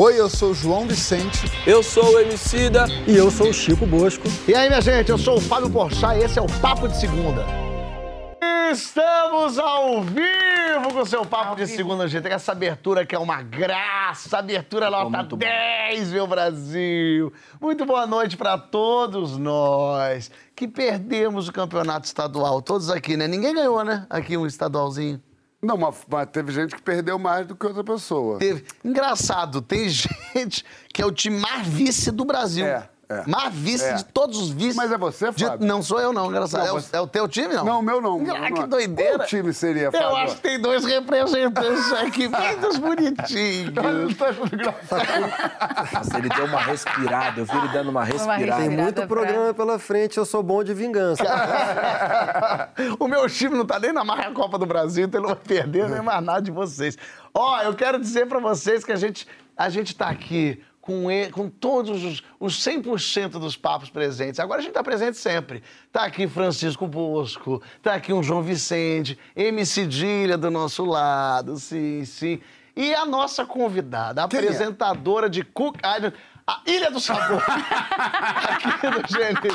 Oi, eu sou o João Vicente. Eu sou o Emicida. E eu sou o Chico Bosco. E aí, minha gente, eu sou o Fábio Porchat e esse é o Papo de Segunda. Estamos ao vivo com o seu Papo de Segunda, gente. Essa abertura que é uma graça, abertura nota 10, meu Brasil. Muito boa noite para todos nós que perdemos o campeonato estadual. Todos aqui, né? Ninguém ganhou, né? Aqui um estadualzinho. Não, mas, mas teve gente que perdeu mais do que outra pessoa. Teve. Engraçado, tem gente que é o time mais vice do Brasil. É. É. Mais vice É. de todos os vices. Mas é você, De- Fábio? Não sou eu, não, engraçado. Não, é, o, você- é o teu time, não? Não, o meu não. Ah, que não. doideira. Qual time seria, Fábio? Eu acho que tem dois representantes aqui, bem dos bonitinhos. Nossa, ele deu uma respirada. Eu vi ele dando uma respirada. Tem respirada muito pra- programa pela frente, eu sou bom de vingança. o meu time não tá nem na marca Copa do Brasil, então ele não vai perder nem mais nada de vocês. Ó, eu quero dizer pra vocês que a gente, a gente tá aqui com, e- com todos os, os 100% dos papos presentes. Agora a gente tá presente sempre. Tá aqui Francisco Bosco, tá aqui um João Vicente, MC Dília do nosso lado, sim, sim. E a nossa convidada, a é? apresentadora de Cook Island, a Ilha do Sabor, aqui do GNT.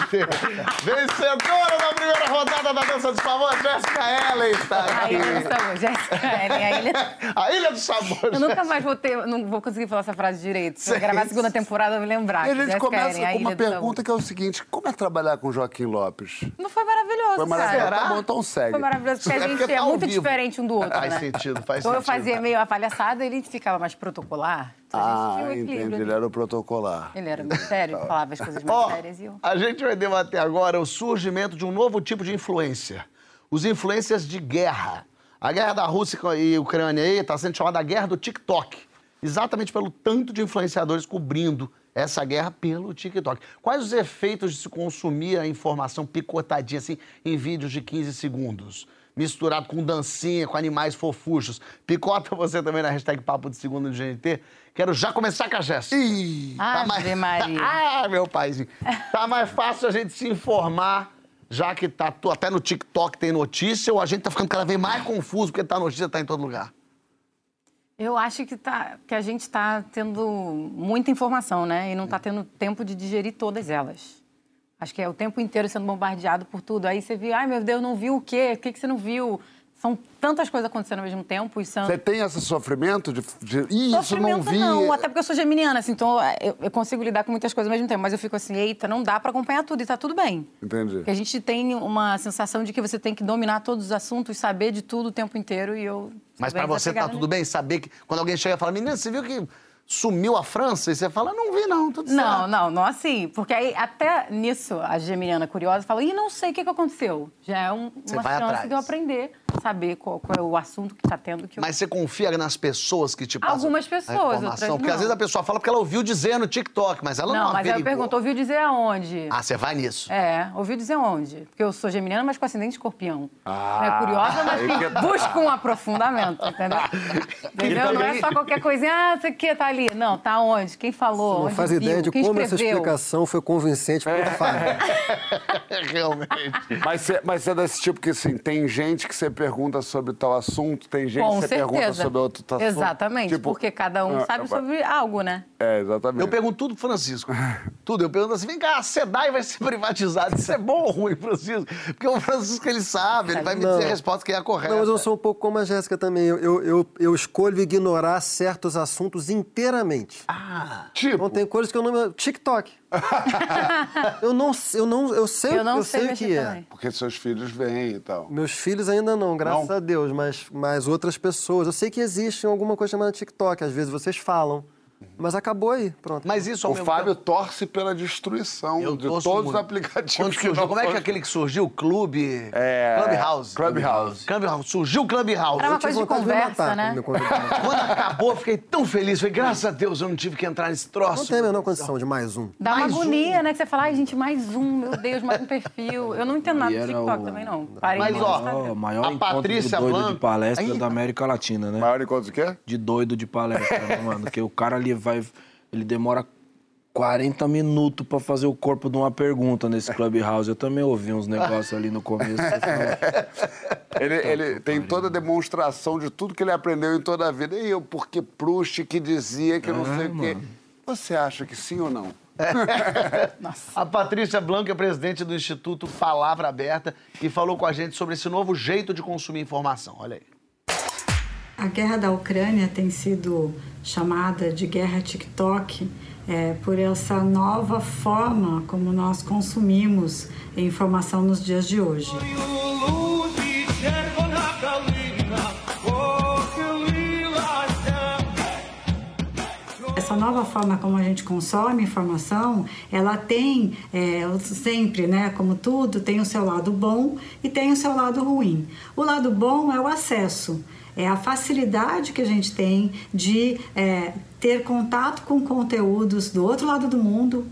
Vencedora da primeira rodada da Dança dos Favores, Jéssica Ellen está A aqui. Ilha do Sabor, Jéssica Ellen, a Ilha... A Ilha do Sabor. Eu nunca mais vou ter, não vou conseguir falar essa frase direito. Se eu gravar a segunda temporada, eu vou me lembrar. E a gente Jéssica começa Ellen, a com uma pergunta que é o seguinte: como é trabalhar com Joaquim Lopes? Não foi maravilhoso, Foi cara. maravilhoso. Será? Tá bom, então segue. Foi maravilhoso, porque a É gente porque é tá ao muito vivo. diferente um do outro, Faz né? sentido, faz Então eu sentido. fazia meio a palhaçada, ele ficava mais protocolar. Então a gente Ah, tinha um entendi. Ele era o protocolar. Ele era muito sério, falava as coisas mais Ó, sérias e eu... a gente vai debater agora o surgimento de um novo tipo de influência. Os influências de guerra. A guerra da Rússia e Ucrânia aí está sendo chamada a guerra do TikTok. Exatamente pelo tanto de influenciadores cobrindo essa guerra pelo TikTok. Quais os efeitos de se consumir a informação picotadinha assim em vídeos de 15 segundos? Misturado com dancinha, com animais fofuchos. Picota você também na hashtag Papo de Segundo do GNT. Quero já começar com a Jéssica. Ih! Ave Maria. ah, meu paizinho. Tá mais fácil a gente se informar, já que tá tu- até no TikTok tem notícia, ou a gente tá ficando cada vez mais confuso porque tá notícia tá em todo lugar? Eu acho que, tá, que a gente está tendo muita informação, né? E não está tendo tempo de digerir todas elas. Acho que é o tempo inteiro sendo bombardeado por tudo. Aí você viu, ai meu Deus, não viu o quê? O que, que você não viu? São tantas coisas acontecendo ao mesmo tempo e são... Você tem esse sofrimento de. de Ih, isso não Sofrimento vi. não, até porque eu sou geminiana, assim, então eu, eu consigo lidar com muitas coisas ao mesmo tempo. Mas eu fico assim, eita, não dá para acompanhar tudo e tá tudo bem. Entendi. Porque a gente tem uma sensação de que você tem que dominar todos os assuntos, saber de tudo o tempo inteiro e eu... Mas pra você tá desapegada tudo bem saber que quando alguém chega e fala, menina, você viu que sumiu a França? E você fala, não vi não, tudo Não, certo. não, não assim. Porque aí, até nisso, a geminiana curiosa fala, ih, não sei o que, que aconteceu. Já é um- uma chance atrás. de eu aprender, saber qual, qual é o assunto que tá tendo. Que eu... Mas você confia nas pessoas que te passam Algumas pessoas, informação? outras Porque às não. vezes a pessoa fala porque ela ouviu dizer no TikTok, mas ela não, Não, mas aí eu pergunto, ouviu dizer aonde? Ah, você vai nisso. É, ouviu dizer onde? Porque eu sou geminiana, mas com ascendente escorpião. Ah, é curiosa, mas que que- busca um aprofundamento, entendeu? entendeu? Não é só qualquer coisinha, ah, você que tá ali. Não, tá onde? Quem falou? Não Onde faz viu? ideia de Quem como essa escreveu? explicação foi convincente É. para o Fábio. Realmente. Mas você, mas você é desse tipo que, assim, tem gente que você pergunta sobre tal assunto, tem gente Com que você pergunta certeza. sobre outro assunto. Exatamente, Tipo, porque cada um ah, sabe ah, sobre algo, né? É, exatamente. Eu pergunto tudo pro Francisco. Tudo. Eu pergunto assim: vem cá, a SEDAI vai ser privatizada. Isso é bom ou ruim, Francisco? Porque o Francisco, ele sabe, ele vai me Não. dizer a resposta que é a correta. Não, mas eu sou um pouco como a Jéssica também. Eu, eu, eu, eu escolho ignorar certos assuntos inteiramente. Ah, Tipo, Então tem coisas que eu não. TikTok. eu não, eu não, eu sei, Eu não eu sei sei o que é. também. porque seus filhos vêm e tal. Meus filhos ainda não, graças Não? a Deus, mas, mas outras pessoas. Eu sei que existe alguma coisa chamada TikTok, às vezes vocês falam. Mas acabou aí, pronto. mas isso ao O mesmo Fábio tempo- torce pela destruição Eu de torço todos os muito. aplicativos. Quando que surgiu, não como é que é aquele que surgiu? Clube. É, Clubhouse. Clubhouse. Clubhouse. Surgiu o Clubhouse. Era uma Eu tive coisa de vontade me conversa, matar né? quando acabou, eu fiquei tão feliz. Falei, graças a Deus, eu não tive que entrar nesse troço. Não tem a menor condição de mais um. Dá Mais uma um. agonia, né? Que você fala, ai, gente, mais um, meu Deus, mais um perfil. Eu não entendo nada E do era TikTok o- também, não. Parei Mas, no ó, Instagram. O maior A encontro Patrícia do doido Blanco- de palestra Aí- da América Latina, né? Maior encontro do quê? De doido de palestra, né, mano? Que o cara ali vai. Ele demora 40 minutos pra fazer o corpo de uma pergunta nesse Clubhouse. Eu também ouvi uns negócios ali no começo. Ele, ele tem toda a demonstração de tudo que ele aprendeu em toda a vida. E eu, porque Proust que dizia que não sei o quê. Você acha que sim ou não? A Patrícia Blanco é presidente do Instituto Palavra Aberta e falou com a gente sobre esse novo jeito de consumir informação. Olha aí. A guerra da Ucrânia tem sido chamada de guerra TikTok é, por essa nova forma como nós consumimos informação nos dias de hoje. Essa nova forma como a gente consome informação, ela tem é, sempre, né, como tudo, tem o seu lado bom e tem o seu lado ruim. O lado bom é o acesso é a facilidade que a gente tem de é, ter contato com conteúdos do outro lado do mundo.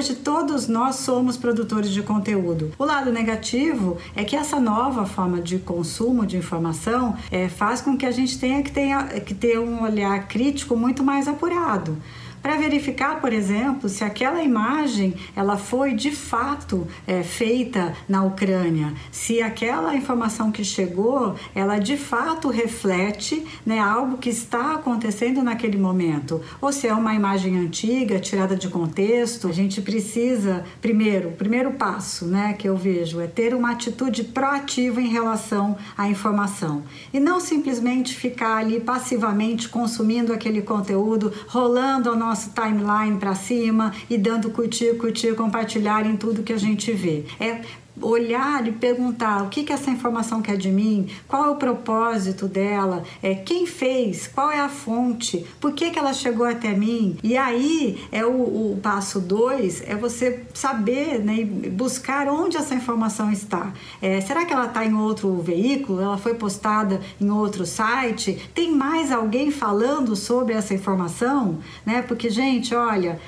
Hoje todos nós somos produtores de conteúdo. O lado negativo é que essa nova forma de consumo de informação é, faz com que a gente tenha que, tenha que ter um olhar crítico muito mais apurado para verificar, por exemplo, se aquela imagem ela foi de fato é, feita na Ucrânia, se aquela informação que chegou ela de fato reflete né, algo que está acontecendo naquele momento, ou se é uma imagem antiga tirada de contexto. A gente precisa primeiro, o primeiro passo, né, que eu vejo é ter uma atitude proativa em relação à informação e não simplesmente ficar ali passivamente consumindo aquele conteúdo, rolando ao nosso nosso timeline para cima e dando curtir, curtir, compartilhar em tudo que a gente vê. É olhar e perguntar o que, que essa informação quer de mim, qual é o propósito dela, é, quem fez, qual é a fonte, por que, que ela chegou até mim. E aí é o, o passo dois, é você saber né, buscar onde essa informação está. É, será que ela está em outro veículo? Ela foi postada em outro site? Tem mais alguém falando sobre essa informação? Né? Porque, gente, olha,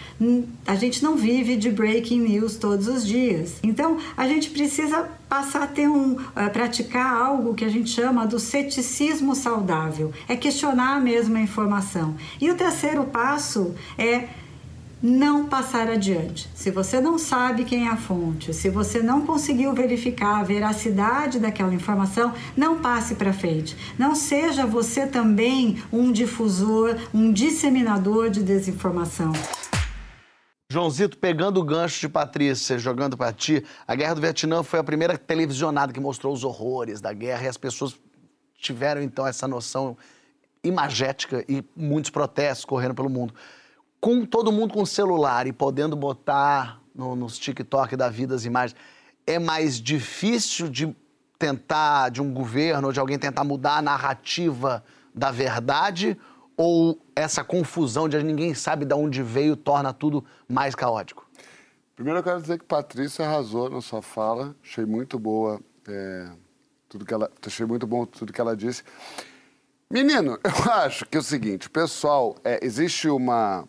a gente não vive de breaking news todos os dias. Então, a gente precisa passar a ter um uh, praticar algo que a gente chama do ceticismo saudável, é questionar a mesma informação. E o terceiro passo é não passar adiante. Se você não sabe quem é a fonte, se você não conseguiu verificar a veracidade daquela informação, não passe para frente. Não seja você também um difusor, um disseminador de desinformação. Joãozito, pegando o gancho de Patrícia, jogando para ti, a Guerra do Vietnã foi a primeira televisionada que mostrou os horrores da guerra e as pessoas tiveram então essa noção imagética e muitos protestos correndo pelo mundo. Com todo mundo com celular e podendo botar no, nos TikTok da vida as imagens, é mais difícil de tentar, de um governo ou de alguém tentar mudar a narrativa da verdade ou essa confusão de ninguém sabe de onde veio torna tudo mais caótico? Primeiro eu quero dizer que Patrícia arrasou na sua fala, achei muito boa é, tudo que ela, achei muito bom tudo que ela disse. Menino, eu acho que é o seguinte, pessoal, é, existe uma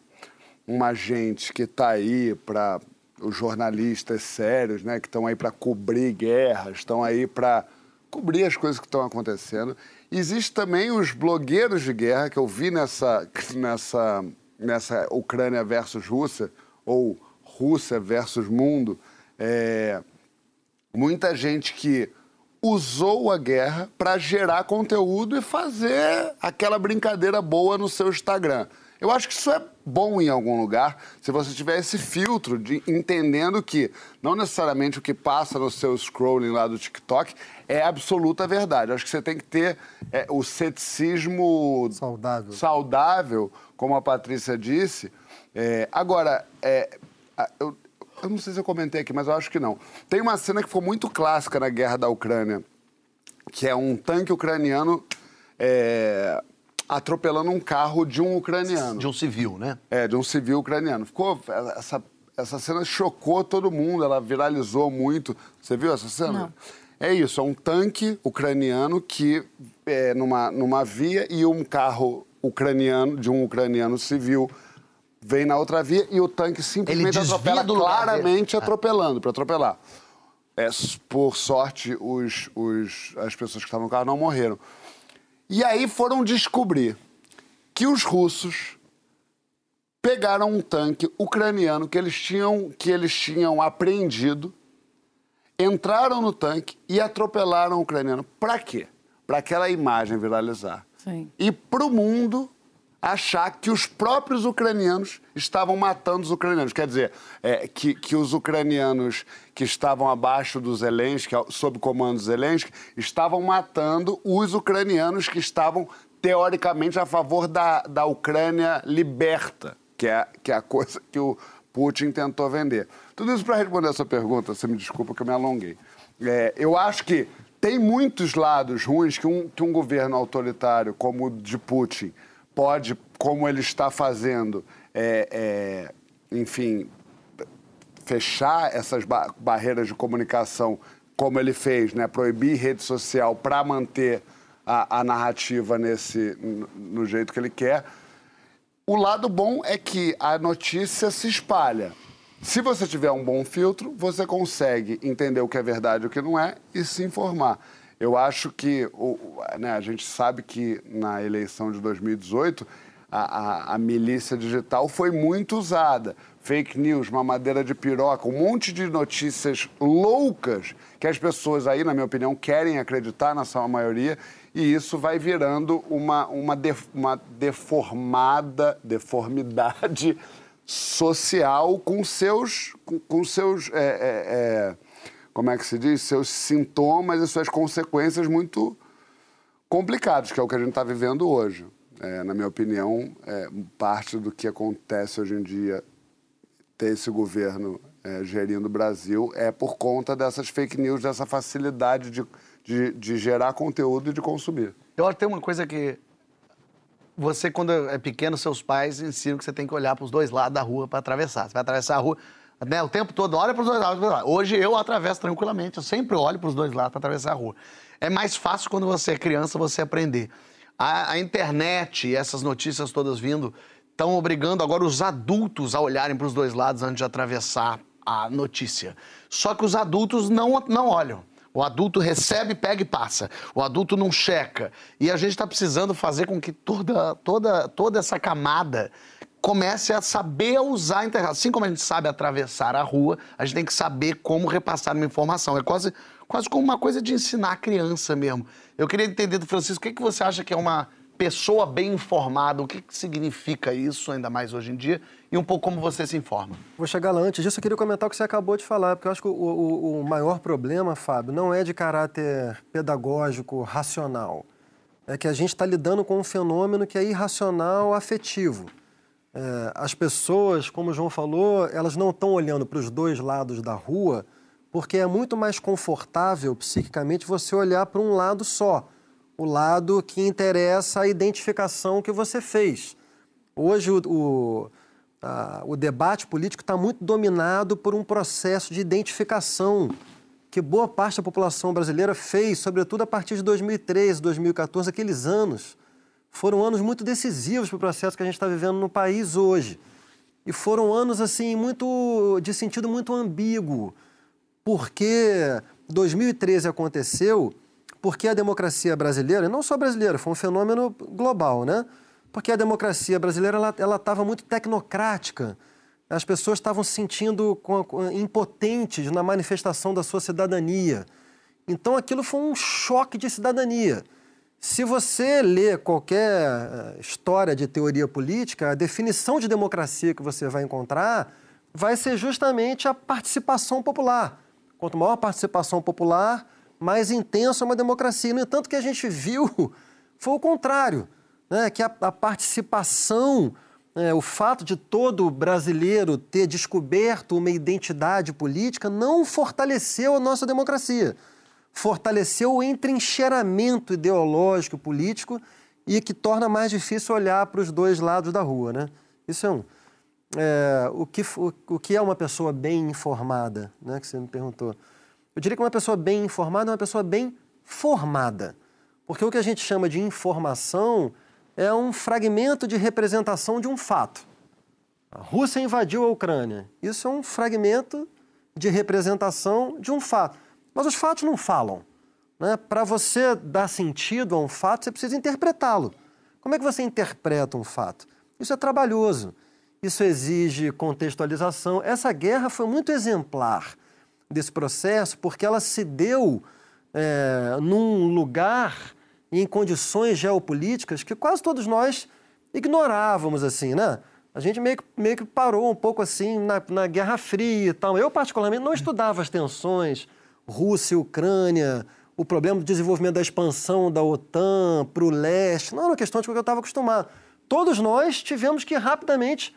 uma gente que está aí para os jornalistas sérios, né, que estão aí para cobrir guerras, estão aí para cobrir as coisas que estão acontecendo. Existe também os blogueiros de guerra que eu vi nessa, nessa, nessa Ucrânia versus Rússia, ou Rússia versus mundo. É, muita gente que usou a guerra para gerar conteúdo e fazer aquela brincadeira boa no seu Instagram. Eu acho que isso é bom em algum lugar, se você tiver esse filtro de entendendo que não necessariamente o que passa no seu scrolling lá do TikTok é absoluta verdade. Acho que você tem que ter é, o ceticismo Saudável. saudável, como a Patrícia disse. É, agora, é, eu, eu não sei se eu comentei aqui, mas eu acho que não. Tem uma cena que foi muito clássica na guerra da Ucrânia, que é um tanque ucraniano é, atropelando um carro de um ucraniano. De um civil, né? É, de um civil ucraniano. Ficou. Essa, essa cena chocou todo mundo, ela viralizou muito. Você viu essa cena? Não. É isso, é um tanque ucraniano que é numa, numa via e um carro ucraniano, de um ucraniano civil, vem na outra via e o tanque simplesmente atropela claramente dele. atropelando, para atropelar. É, por sorte, os, os- as pessoas que estavam no carro não morreram. E aí foram descobrir que os russos pegaram um tanque ucraniano que eles tinham, que eles tinham apreendido, entraram no tanque e atropelaram o ucraniano. Para quê? Para aquela imagem viralizar. Sim. E para o mundo achar que os próprios ucranianos estavam matando os ucranianos. Quer dizer, é, que, que os ucranianos que estavam abaixo do Zelensky, sob comando do Zelensky, estavam matando os ucranianos que estavam, teoricamente, a favor da, da Ucrânia liberta, que é, que é a coisa que o Putin tentou vender. Tudo isso para responder essa pergunta, você me desculpa que eu me alonguei. É, eu acho que tem muitos lados ruins que um, que um governo autoritário como o de Putin pode, como ele está fazendo, é, é, enfim, fechar essas ba- barreiras de comunicação, como ele fez, né? proibir rede social para manter a, a narrativa nesse, no, no jeito que ele quer. O lado bom é que a notícia se espalha. Se você tiver um bom filtro, você consegue entender o que é verdade e o que não é e se informar. Eu acho que né, a gente sabe que na eleição de 2018 a, a- a milícia digital foi muito usada. Fake news, mamadeira de piroca, um monte de notícias loucas que as pessoas aí, na minha opinião, querem acreditar na sua maioria e isso vai virando uma, uma, def- uma deformada, deformidade social com seus, com, com seus é, é, é, como é que se diz? Seus sintomas e suas consequências muito complicados, que é o que a gente está vivendo hoje. É, na minha opinião, é, parte do que acontece hoje em dia, ter esse governo é, gerindo o Brasil, é por conta dessas fake news, dessa facilidade de, de, de gerar conteúdo e de consumir. Eu acho que tem uma coisa que você, quando é pequeno, seus pais ensinam que você tem que olhar para os dois lados da rua para atravessar. Você vai atravessar a rua né, o tempo todo, olha para os dois lados. Hoje eu atravesso tranquilamente, eu sempre olho para os dois lados para atravessar a rua. É mais fácil quando você é criança você aprender. A, a internet e essas notícias todas vindo estão obrigando agora os adultos a olharem para os dois lados antes de atravessar a notícia. Só que os adultos não, não olham. O adulto recebe, pega e passa. O adulto não checa. E a gente está precisando fazer com que toda, toda, toda essa camada comece a saber usar a internet. Assim como a gente sabe atravessar a rua, a gente tem que saber como repassar uma informação. É quase, quase como uma coisa de ensinar a criança mesmo. Eu queria entender do Francisco, o que, que você acha que é uma pessoa bem informada? O que, que significa isso, ainda mais hoje em dia? E um pouco como você se informa. Vou chegar lá antes disso, eu queria comentar o que você acabou de falar, porque eu acho que o, o- o maior problema, Fábio, não é de caráter pedagógico, racional. É que a gente está lidando com um fenômeno que é irracional afetivo. É, as pessoas, como o João falou, elas não estão olhando para os dois lados da rua porque é muito mais confortável psiquicamente você olhar para um lado só, o lado que interessa a identificação que você fez. Hoje o, o, a- o debate político está muito dominado por um processo de identificação que boa parte da população brasileira fez, sobretudo a partir de 2013, 2014, aqueles anos foram anos muito decisivos para o processo que a gente está vivendo no país hoje. E foram anos assim muito de sentido muito ambíguo, porque 2013 aconteceu porque a democracia brasileira, e não só brasileira, foi um fenômeno global, né? Porque a democracia brasileira ela estava muito tecnocrática. As pessoas estavam se sentindo com- com- impotentes na manifestação da sua cidadania. Então aquilo foi um choque de cidadania. Se você lê qualquer eh, história de teoria política, a definição de democracia que você vai encontrar vai ser justamente a participação popular. Quanto maior a participação popular, mais intensa é uma democracia. No entanto, o que a gente viu foi o contrário, né? que a, a participação, né, o fato de todo brasileiro ter descoberto uma identidade política não fortaleceu a nossa democracia fortaleceu o entrincheiramento ideológico político e que torna mais difícil olhar para os dois lados da rua, né? Isso é um. É, o, que, o, o que é uma pessoa bem informada, né? Que você me perguntou. Eu diria que uma pessoa bem informada é uma pessoa bem formada. Porque o que a gente chama de informação é um fragmento de representação de um fato. A Rússia invadiu a Ucrânia. Isso é um fragmento de representação de um fato. Mas os fatos não falam. Né? Para você dar sentido a um fato, você precisa interpretá-lo. Como é que você interpreta um fato? Isso é trabalhoso. Isso exige contextualização. Essa guerra foi muito exemplar desse processo porque ela se deu é, num lugar e em condições geopolíticas que quase todos nós ignorávamos, assim, né? A gente meio que, meio que parou um pouco assim na, na Guerra Fria e tal. Eu, particularmente, não estudava as tensões Rússia e Ucrânia, o problema do desenvolvimento da expansão da OTAN para o leste. Não era uma questão de que eu estava acostumado. Todos nós tivemos que rapidamente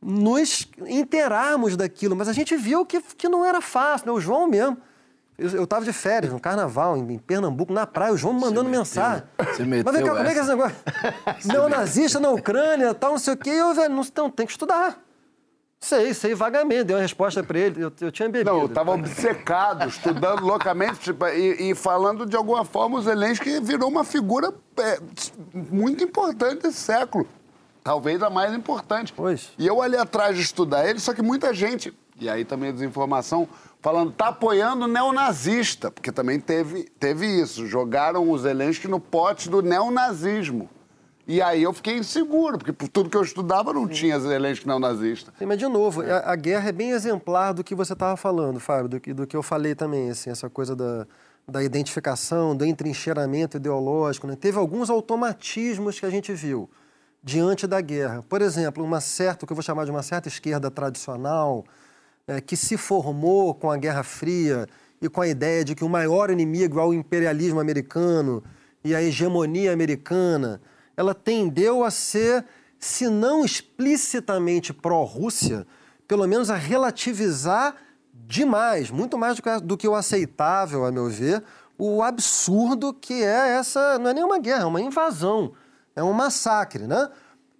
nos interarmos daquilo, mas a gente viu que, que não era fácil. Né? O João mesmo eu estava de férias, no carnaval, em, em, Pernambuco, na praia, o João me mandando mensagem. Você meteu Mas vem cá, como é que é esse negócio? Neonazista na Ucrânia, tal, não sei o quê. E eu, velho, não, não, tem que estudar. Sei, sei vagamente, dei uma resposta para ele, eu, eu, tinha bebido. Não, eu estava obcecado, estudando loucamente, tipo, e, e, falando de alguma forma, o Zelensky virou uma figura é, muito importante desse século. Talvez a mais importante. Pois. E eu ali atrás de estudar ele, só que muita gente, e aí também a desinformação, falando tá apoiando o neonazista, porque também teve, teve isso. Jogaram o Zelensky no pote do neonazismo. E aí eu fiquei inseguro, porque por tudo que eu estudava não Sim. tinha Zelensky neonazista. Sim, mas de novo, é. a, a, guerra é bem exemplar do que você estava falando, Fábio, do que, do que eu falei também, assim, essa coisa da, da identificação, do entrincheiramento ideológico. Né? Teve alguns automatismos que a gente viu diante da guerra. Por exemplo, uma certa, o que eu vou chamar de uma certa esquerda tradicional, é, que se formou com a Guerra Fria e com a ideia de que o maior inimigo é o imperialismo americano e a hegemonia americana, ela tendeu a ser, se não explicitamente pró-Rússia, pelo menos a relativizar demais, muito mais do que, do que o aceitável, a meu ver, o absurdo que é essa, não é nenhuma guerra, é uma invasão, é um massacre, né?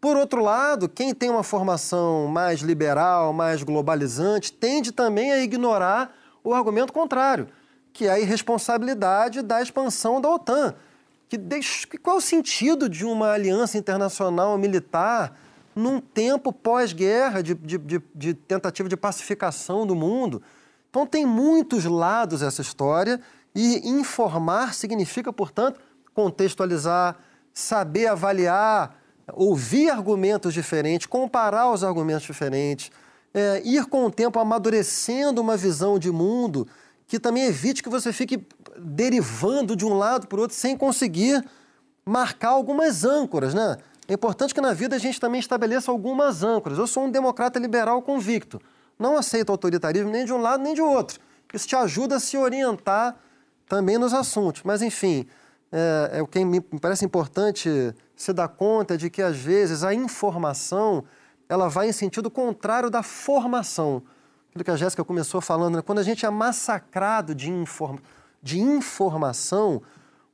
Por outro lado, quem tem uma formação mais liberal, mais globalizante, tende também a ignorar o argumento contrário, que é a irresponsabilidade da expansão da OTAN. Que deixa, qual é o sentido de uma aliança internacional militar num tempo pós-guerra, de, de, de, de tentativa de pacificação do mundo? Então, tem muitos lados essa história e informar significa, portanto, contextualizar, saber avaliar ouvir argumentos diferentes, comparar os argumentos diferentes, é, ir com o tempo amadurecendo uma visão de mundo que também evite que você fique derivando de um lado para o outro sem conseguir marcar algumas âncoras, né? É importante que na vida a gente também estabeleça algumas âncoras. Eu sou um democrata liberal convicto. Não aceito autoritarismo nem de um lado nem de outro. Isso te ajuda a se orientar também nos assuntos. Mas, enfim, é, é o que me parece importante se dar conta de que, às vezes, a informação ela vai em sentido contrário da formação. Aquilo que a Jéssica começou falando, né? quando a gente é massacrado de, inform... de informação,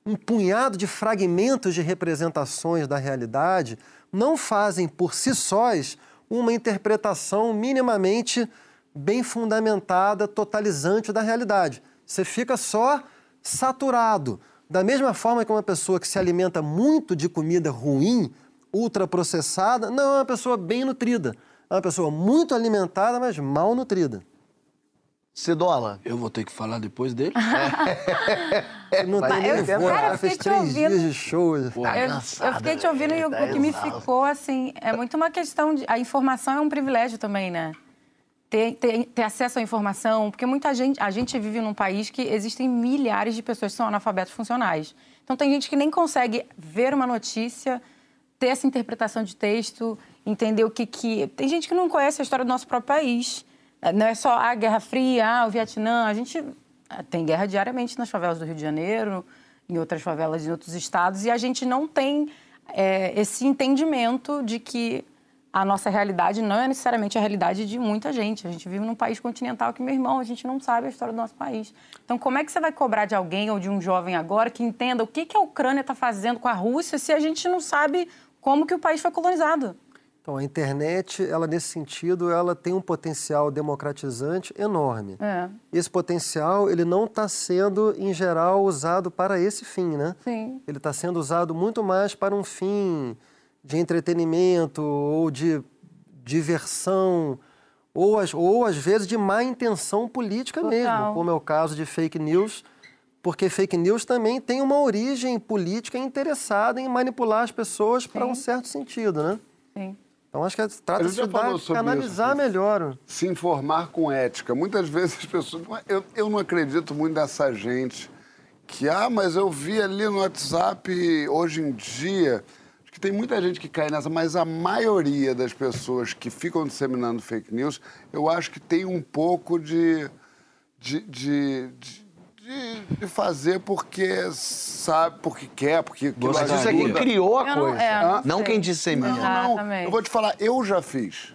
um punhado de fragmentos de representações da realidade não fazem por si sós uma interpretação minimamente bem fundamentada, totalizante da realidade. Você fica só saturado da mesma forma que uma pessoa que se alimenta muito de comida ruim, ultraprocessada, não é uma pessoa bem nutrida. É uma pessoa muito alimentada, mas mal nutrida. Cidola. Eu vou ter que falar depois dele? É. não tem nem eu, cara, fez três ouvindo, dias de show. eu, eu, fiquei te ouvindo e o, o que me ficou, assim, é muito uma questão de... A informação é um privilégio também, né? Ter, ter, ter, acesso à informação, porque muita gente, a gente vive num país que existem milhares de pessoas que são analfabetos funcionais. Então tem gente que nem consegue ver uma notícia, ter essa interpretação de texto, entender o que que... Tem gente que não conhece a história do nosso próprio país. Não é só a Guerra Fria, ah, o Vietnã. A gente eh, tem guerra diariamente nas favelas do Rio de Janeiro, em outras favelas em outros estados, e a gente não tem é, esse entendimento de que a nossa realidade não é necessariamente a realidade de muita gente. A gente vive num país continental que, meu irmão, a gente não sabe a história do nosso país. Então, como é que você vai cobrar de alguém ou de um jovem agora que entenda o que, que a Ucrânia está fazendo com a Rússia se a gente não sabe como que o país foi colonizado? Então, a internet, ela nesse sentido, ela tem um potencial democratizante enorme. É. Esse potencial, ele não está sendo, em geral, usado para esse fim, né? Sim. Ele está sendo usado muito mais para um fim de entretenimento ou de diversão, ou, às- ou às vezes de má intenção política Total. mesmo, como é o caso de fake news, porque fake news também tem uma origem política interessada em manipular as pessoas para um certo sentido, né? Sim. Então acho que A trata-se de dar- canalizar isso, melhor. se informar com ética. Muitas vezes as pessoas. Eu, eu não acredito muito nessa gente que, ah, mas eu vi ali no WhatsApp hoje em dia. Que tem muita gente que cai nessa, mas a maioria das pessoas que ficam disseminando fake news, eu acho que tem um pouco de. de, de, de- de- de fazer porque sabe, porque quer, porque Gostaria. Mas isso é quem ajuda. criou a Eu não- coisa. é, não não sei. quem dissemina. Não, não. Eu vou te falar, eu já fiz.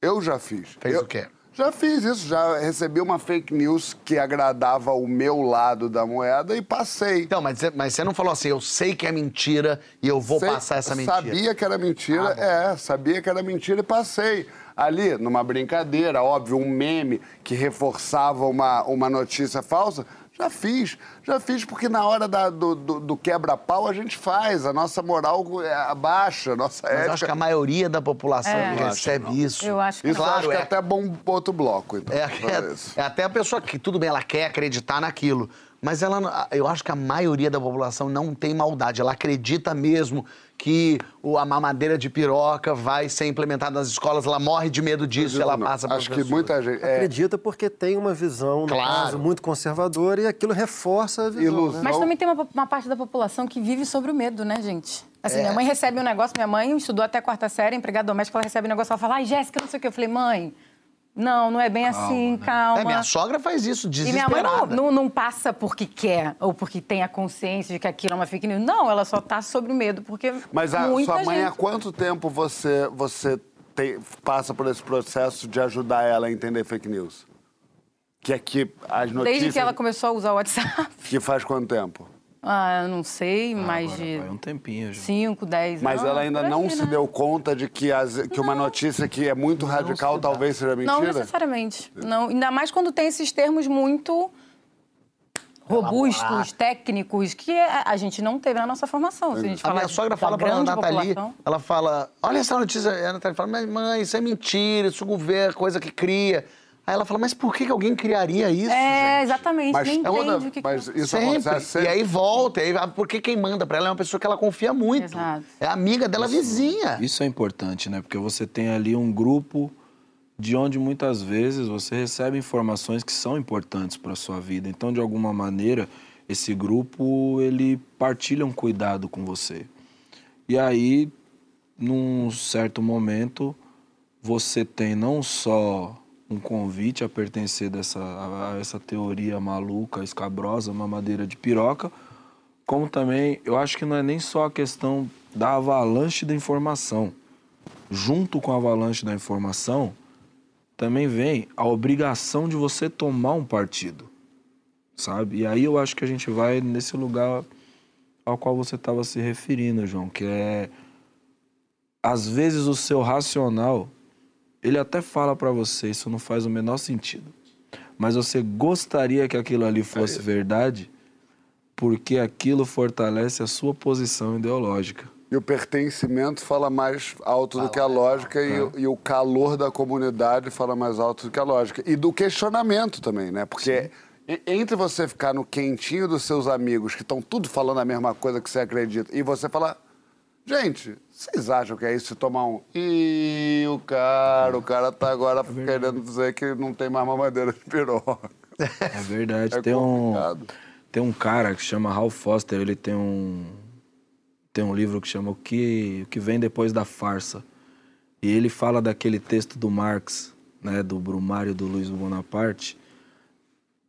Eu já fiz. Fez Eu- o quê? Já fiz isso, já recebi uma fake news que agradava o meu lado da moeda e passei. Então, mas, você- mas você não falou assim, eu sei que é mentira e eu vou Sei- passar essa mentira. Sabia que era mentira, é, sabia que era mentira e passei. Ali, numa brincadeira, óbvio, um meme que reforçava uma, uma notícia falsa, já fiz. Já fiz porque na hora da- do, do- do quebra-pau a gente faz, a nossa moral é, abaixa, a nossa Mas ética. acho que a maioria da população É. recebe isso. Eu acho que Isso Claro, acho que é. é até bom outro bloco, então. É, é- é até a pessoa que, tudo bem, ela quer acreditar naquilo. Mas ela, não- eu acho que a maioria da população não tem maldade. Ela acredita mesmo que o- a mamadeira de piroca vai ser implementada nas escolas. Ela morre de medo disso e ela Não, passa para Acho que muita gente. É, Acredita porque tem uma visão, no Claro. caso, muito conservadora e aquilo reforça a visão. Ilusão. né? Mas também tem uma, uma parte da população que vive sobre o medo, né, gente? Assim, minha mãe recebe um negócio, minha mãe estudou até a quarta série, empregada doméstica, ela recebe um negócio, ela fala, ai, Jéssica, não sei o quê. Eu falei, mãe, não, não é bem assim, calma. É, minha sogra faz isso, E minha mãe não, não, não passa porque quer ou porque tem a consciência de que aquilo é uma fake news. Não, ela só tá sobre o medo, porque Mas a muita sua mãe, há gente... quanto tempo você, você tem- passa por esse processo de ajudar ela a entender fake news? Que aqui as notícias. Desde que ela começou a usar o WhatsApp, Que faz quanto tempo? Ah, eu não sei, mais Agora de vai um tempinho já. 5, 10 Mas anos. ela ainda não se né? deu conta de que, as- que uma notícia que é muito radical talvez seja mentira? Não necessariamente. Não, ainda mais quando tem esses termos muito robustos, técnicos, que a a gente não teve na nossa formação. Se a gente A falar minha sogra fala pra grande Nathalie, população. ela fala, olha essa notícia, a Nathalie fala, mas mãe, isso é mentira, isso o governo, é coisa que cria. Aí ela fala, mas por que que alguém criaria isso, É, gente? exatamente, Mas, nem é entende outra- o que mas que... isso Sempre. acontece sempre. E aí volta, e aí, ah, porque quem manda pra ela é uma pessoa que ela confia muito. Exato. É amiga dela vizinha. Isso é importante, né? Porque você tem ali um grupo de onde muitas vezes você recebe informações que são importantes para sua vida. Então, de alguma maneira, esse grupo ele partilha um cuidado com você. E aí, num certo momento, você tem não só um convite a pertencer dessa, a essa teoria maluca, escabrosa, mamadeira de piroca, como também, eu acho que não é nem só a questão da avalanche da informação. Junto com a avalanche da informação, também vem a obrigação de você tomar um partido, sabe? E aí eu acho que a gente vai nesse lugar ao qual você estava se referindo, João, que é às vezes o seu racional, ele até fala para você, isso não faz o menor sentido. Mas você gostaria que aquilo ali fosse verdade, porque aquilo fortalece a sua posição ideológica. E o pertencimento fala mais alto do que a lógica e, o- e o calor da comunidade fala mais alto do que a lógica. E do questionamento também, né? Porque e- entre você ficar no quentinho dos seus amigos que estão tudo falando a mesma coisa que você acredita e você falar, gente, vocês acham que é isso de tomar um... Ih, o cara, o cara tá agora querendo dizer que não tem mais mamadeira de piroca. É verdade. É tem, um, tem um cara que chama Ralph Foster, ele tem um, tem um livro que chama O que, o que Vem Depois da Farsa. E ele fala daquele texto do Marx, né, do Brumário do Luiz Bonaparte,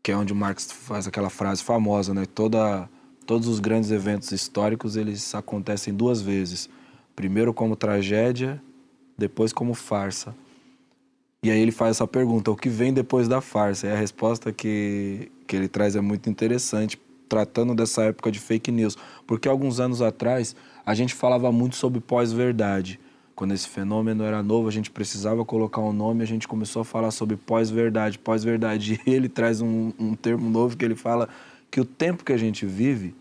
que é onde o Marx faz aquela frase famosa, né? Toda, todos os grandes eventos históricos, eles acontecem duas vezes. Primeiro como tragédia, depois como farsa. E aí ele faz essa pergunta, o que vem depois da farsa? E a resposta que, que ele traz é muito interessante, tratando dessa época de fake news. Porque alguns anos atrás, a gente falava muito sobre pós-verdade. Quando esse fenômeno era novo, a gente precisava colocar um nome, a gente começou a falar sobre pós-verdade, pós-verdade. E ele traz um, um termo novo que ele fala que o tempo que a gente vive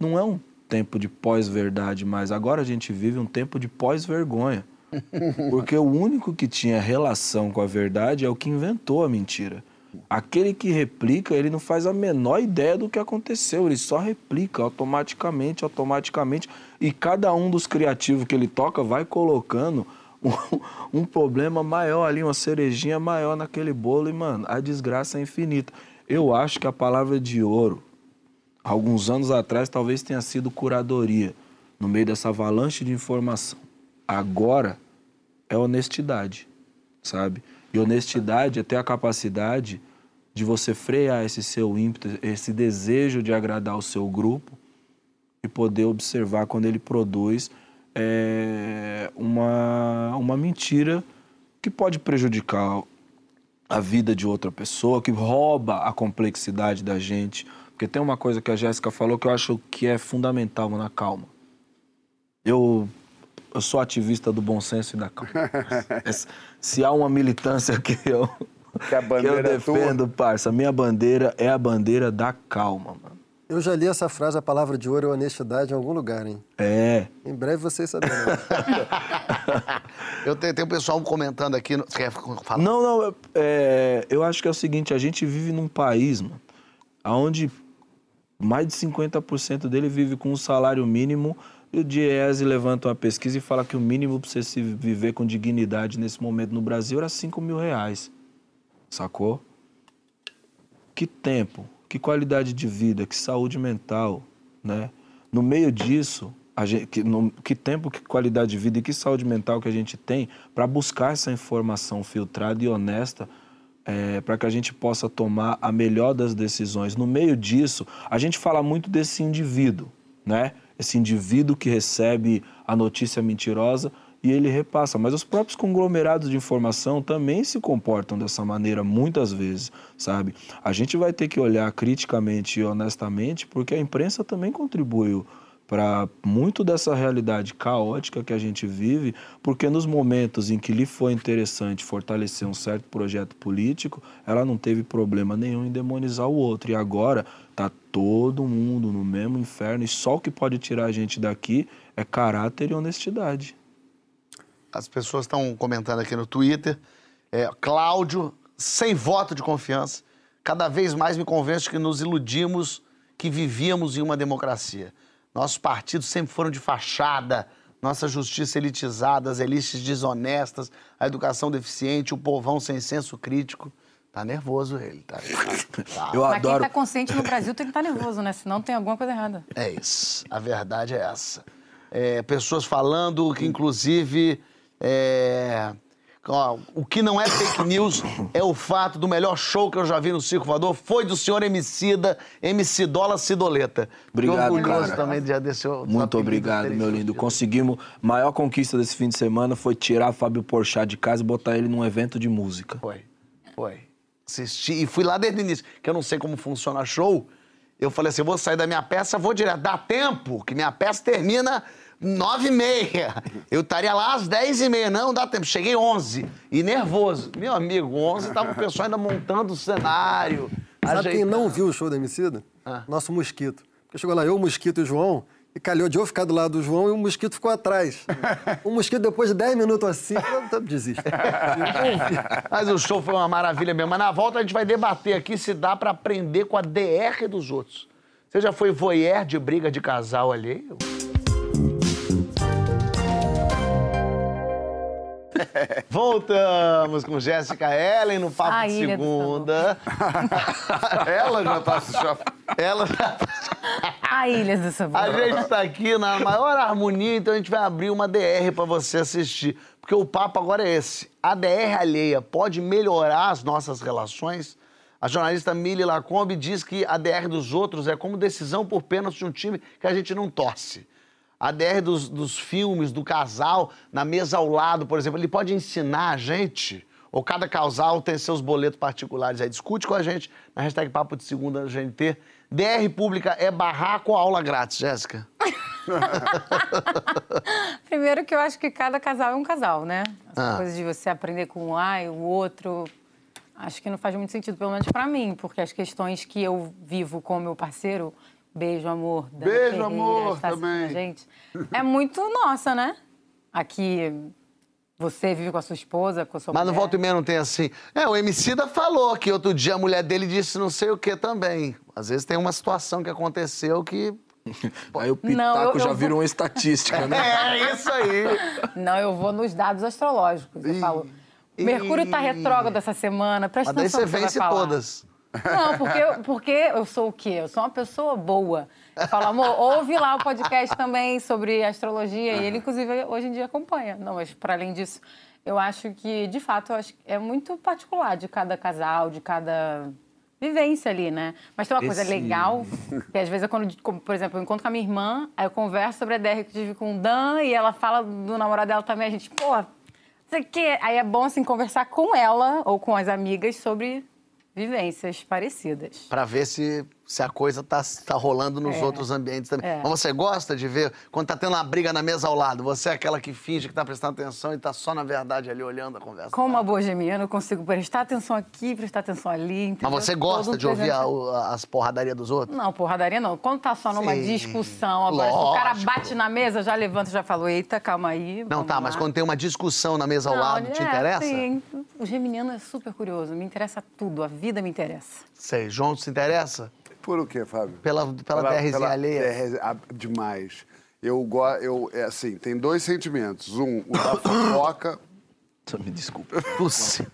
não é um tempo de pós-verdade mais. Agora a gente vive um tempo de pós-vergonha. Porque o único que tinha relação com a verdade é o que inventou a mentira. Aquele que replica, ele não faz a menor ideia do que aconteceu, ele só replica automaticamente, automaticamente. E cada um dos criativos que ele toca vai colocando um, um problema maior ali, uma cerejinha maior naquele bolo e, mano, a desgraça é infinita. Eu acho que a palavra de ouro, alguns anos atrás, talvez tenha sido curadoria, no meio dessa avalanche de informação. Agora é honestidade, sabe? E honestidade é ter a capacidade de você frear esse seu ímpeto, esse desejo de agradar o seu grupo e poder observar quando ele produz é, uma, uma mentira que pode prejudicar a vida de outra pessoa, que rouba a complexidade da gente. Porque tem uma coisa que a Jéssica falou que eu acho que é fundamental na calma. Eu, eu sou ativista do bom senso e da calma. Se há uma militância que eu, que, a bandeira que eu defendo, é parça, a minha bandeira é a bandeira da calma, mano. Eu já li essa frase, a palavra de ouro é honestidade, em algum lugar, hein? É. Em breve vocês saberão. eu tenho, um pessoal comentando aqui. Você quer falar? Não, não. É, eu acho que é o seguinte: a gente vive num país, mano, onde mais de 50% dele vive com um salário mínimo. E o Diese levanta uma pesquisa e fala que o mínimo para você se viver com dignidade nesse momento no Brasil era 5 mil reais. Sacou? Que tempo que qualidade de vida, que saúde mental, né? No meio disso, gente, que, no, que tempo, que qualidade de vida e que saúde mental que a gente tem para buscar essa informação filtrada e honesta é, para que a gente possa tomar a melhor das decisões. No meio disso, a gente fala muito desse indivíduo, né? Esse indivíduo que recebe a notícia mentirosa e ele repassa. Mas os próprios conglomerados de informação também se comportam dessa maneira muitas vezes, sabe? A gente vai ter que olhar criticamente e honestamente, porque a imprensa também contribuiu para muito dessa realidade caótica que a gente vive, porque nos momentos em que lhe foi interessante fortalecer um certo projeto político, ela não teve problema nenhum em demonizar o outro. E agora tá todo mundo no mesmo inferno e só o que pode tirar a gente daqui é caráter e honestidade as pessoas estão comentando aqui no Twitter. É, Cláudio, sem voto de confiança, cada vez mais me convence que nos iludimos que vivíamos em uma democracia. Nossos partidos sempre foram de fachada, nossa justiça elitizada, as elites desonestas, a educação deficiente, o povão sem senso crítico. Tá nervoso ele, tá? tá. Eu Mas adoro... quem tá consciente no Brasil tem que estar tá nervoso, né? Senão tem alguma coisa errada. É isso. A verdade é essa. É, pessoas falando que, inclusive, é... Ó, o que não é fake news é o fato do melhor show que eu já vi no Circo Voador foi do senhor Emicida, Emicidola Cidoleta. Obrigado, cara. também já desceu. Muito obrigado, meu lindo. Conseguimos. Maior conquista desse fim de semana foi tirar Fábio Porchat de casa e botar ele num evento de música. Foi, foi. Assisti e fui lá desde o início, que eu não sei como funciona show. Eu falei assim, eu vou sair da minha peça, vou direto. Dá tempo, que minha peça termina nove e meia. Eu estaria lá às dez e meia. Não, dá tempo. Cheguei onze. E nervoso. Meu amigo, onze tava o pessoal ainda montando o cenário. Sabe ajeitando. quem não viu o show da Emicida? Ah. Nosso Mosquito. Porque chegou lá eu, o Mosquito e o João, e calhou de eu ficar do lado do João e o mosquito ficou atrás. o mosquito, depois de 10 minutos assim, desiste. Mas o show foi uma maravilha mesmo. Mas na volta a gente vai debater aqui se dá para aprender com a DR dos outros. Você já foi voyeur de briga de casal alheio? Voltamos com Jéssica Ellen no Papo a de Segunda. Ela já tá assistindo. Ela já tá A Ilha do Sabor. A gente está aqui na maior harmonia, então a gente vai abrir uma DR para você assistir. Porque o papo agora é esse. A DR alheia pode melhorar as nossas relações? A jornalista Mili Lacombe diz que a DR dos outros é como decisão por pênalti de um time que a gente não torce a DR dos, dos filmes, do casal, na mesa ao lado, por exemplo, ele pode ensinar a gente ou cada casal tem seus boletos particulares. Aí discute com a gente na hashtag Papo de Segunda GNT. DR pública é barraco ou aula grátis, Jéssica? Primeiro que eu acho que cada casal é um casal, né? Essa ah. coisa de você aprender com um ai, o outro, acho que não faz muito sentido, pelo menos para mim, porque as questões que eu vivo com o meu parceiro Beijo, amor. Dana Beijo, Ferreira, amor, está também. Gente, é muito nossa, né? Aqui, você vive com a sua esposa, com a sua Mas no mulher. volta e meia não tem assim. É, o Emicida falou que outro dia a mulher dele disse não sei o que também. Às vezes tem uma situação que aconteceu que. Aí o pitaco Não, eu- já eu vira vou- uma estatística, né? É isso aí. Não, eu vou nos dados astrológicos. Eu falo. Mercúrio tá retrógrado essa semana, presta Mas daí atenção você no que vence todas. Não, porque, eu- porque eu sou o quê? Eu sou uma pessoa boa. Eu falo, amor, ouve lá o podcast também sobre astrologia. E ele, inclusive, hoje em dia acompanha. Não, mas para além disso, eu acho que, de fato, eu acho que é muito particular de cada casal, de cada vivência ali, né? Mas tem uma coisa Esse- legal, que às vezes, é quando, como, por exemplo, eu encontro com a minha irmã, aí eu converso sobre a DR que tive com o Dan, e ela fala do namorado dela também, a gente, pô, não sei o quê. Aí é bom, assim, conversar com ela ou com as amigas sobre vivências parecidas. Pra ver se, se a coisa tá, tá rolando nos É. outros ambientes também. É. Mas você gosta de ver quando tá tendo uma briga na mesa ao lado? Você é aquela que finge que tá prestando atenção e tá só na verdade ali olhando a conversa. Como uma boa geminiana, eu consigo prestar atenção aqui, prestar atenção ali, entendeu? Mas você Todo gosta um de ouvir a- 360. o- as porradarias dos outros? Não, porradaria não. Quando tá só numa Sim, discussão, agora o cara bate na mesa, já levanta e já falou, eita, calma aí. Não, tá, mas lá." quando tem uma discussão na mesa ao Não, lado, te é, interessa? Sim. O geminiano é super curioso, me interessa tudo, a vida me interessa. Sei, João se interessa? Por o quê, Fábio? Pela, pela, DRzinha alheia? DR ah, demais. Eu gosto, eu, é assim, tem dois sentimentos. Um, o da fofoca. Só me desculpa. Tossi.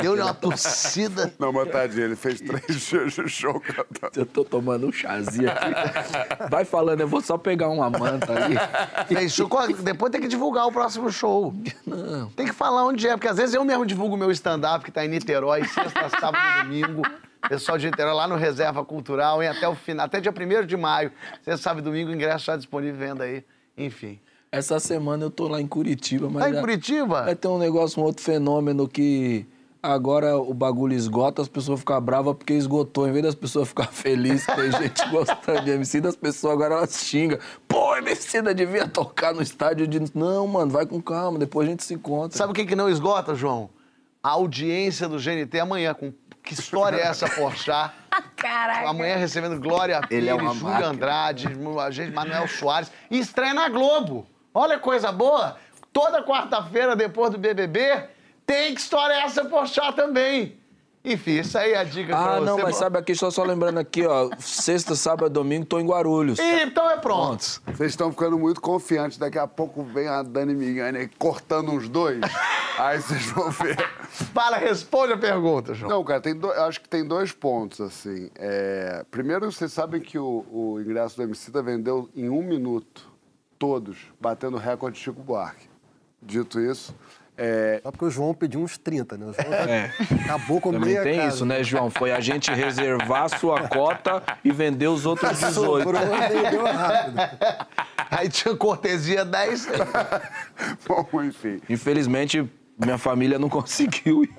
Deu uma tossida. Não, mas tadinho, ele fez três dias de show cantando. Eu tô tomando um chazinho aqui. Vai falando, eu vou só pegar uma manta ali. Fez show. Depois tem que divulgar o próximo show. Não. Tem que falar onde é, porque às vezes eu mesmo divulgo meu stand-up, que tá em Niterói, sexta, sábado e domingo. Pessoal de Niterói lá no Reserva Cultural, hein? Até o final, até dia 1 de maio. Sexta, sábado e domingo, o ingresso já disponível venda aí. Enfim. Essa semana eu tô lá em Curitiba, mas. Tá em Curitiba? Vai ter um negócio, um outro fenômeno que agora o bagulho esgota, as pessoas ficam bravas porque esgotou. Em vez das pessoas ficarem felizes, tem gente gostando de MC, das pessoas agora elas xingam. Pô, MC devia tocar no estádio de. Não, mano, vai com calma, depois a gente se encontra. Sabe o que, que não esgota, João? A audiência do GNT amanhã. Com... Que história é essa, Porchat? Caraca. Amanhã recebendo Glória Pires, Ele é uma Júlio máquina. Andrade, a gente, Manuel Soares. E estreia na Globo. Olha que coisa boa. Toda quarta-feira, depois do BBB, tem que história é essa Porchat também. Enfim, isso aí é a dica pra Ah, você. não, mas sabe aqui, só, só lembrando aqui, ó. Sexta, sábado, domingo, tô em Guarulhos. Ih, então é pronto. Vocês estão ficando muito confiantes. Daqui a pouco vem a Dani Migani aí cortando os dois. aí vocês vão ver. Fala, responde a pergunta, João. Não, cara, tem do- eu acho que tem dois pontos, assim. É, Primeiro, vocês sabem que o, o ingresso do Emicida vendeu em um minuto. Todos, batendo o recorde de Chico Buarque. Dito isso, é, Só porque o João pediu uns 30, né? O João já É. acabou com Também meia tem casa. isso, né, João? Foi a gente reservar a sua cota e vender os outros 18. Sobrou, vendeu rápido. Aí tinha cortesia 10. bom, enfim. Infelizmente, minha família não conseguiu ir.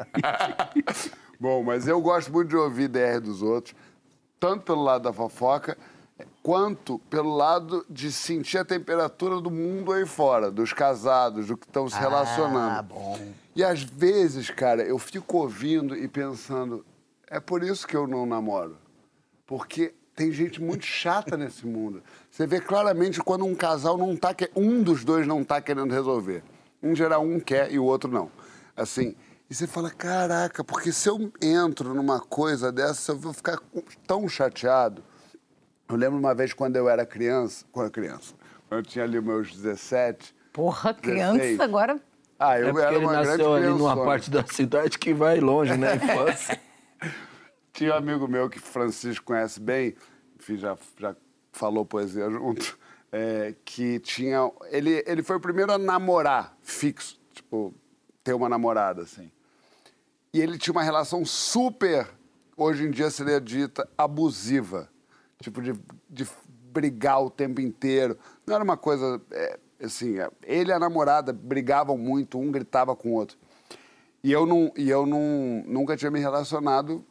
Bom, mas eu gosto muito de ouvir DR dos outros, tanto pelo lado da fofoca, quanto pelo lado de sentir a temperatura do mundo aí fora, dos casados, do que estão se relacionando. Ah, bom. E às vezes, cara, eu fico ouvindo e pensando, é por isso que eu não namoro. Porque tem gente muito chata nesse mundo. Você vê claramente quando um casal não tá que... um dos dois não tá querendo resolver. Em geral, um quer e o outro não. Assim, e você fala, caraca, porque se eu entro numa coisa dessa, eu vou ficar tão chateado. Eu lembro uma vez quando eu era criança, quando eu era criança, quando eu tinha ali meus 17. Porra, 16. criança agora. Ah, eu É porque era ele uma grande nasceu ali numa parte da cidade que vai longe, né, infância. Tinha um amigo meu que Francisco conhece bem, enfim, já, já falou poesia junto, é, que tinha. Ele, ele foi o primeiro a namorar fixo, tipo, ter uma namorada, assim. E ele tinha uma relação super, hoje em dia seria dita, abusiva. Tipo, de, de brigar o tempo inteiro. Não era uma coisa. é, assim, é, ele e a namorada brigavam muito, um gritava com o outro. E eu, não, e eu não, nunca tinha me relacionado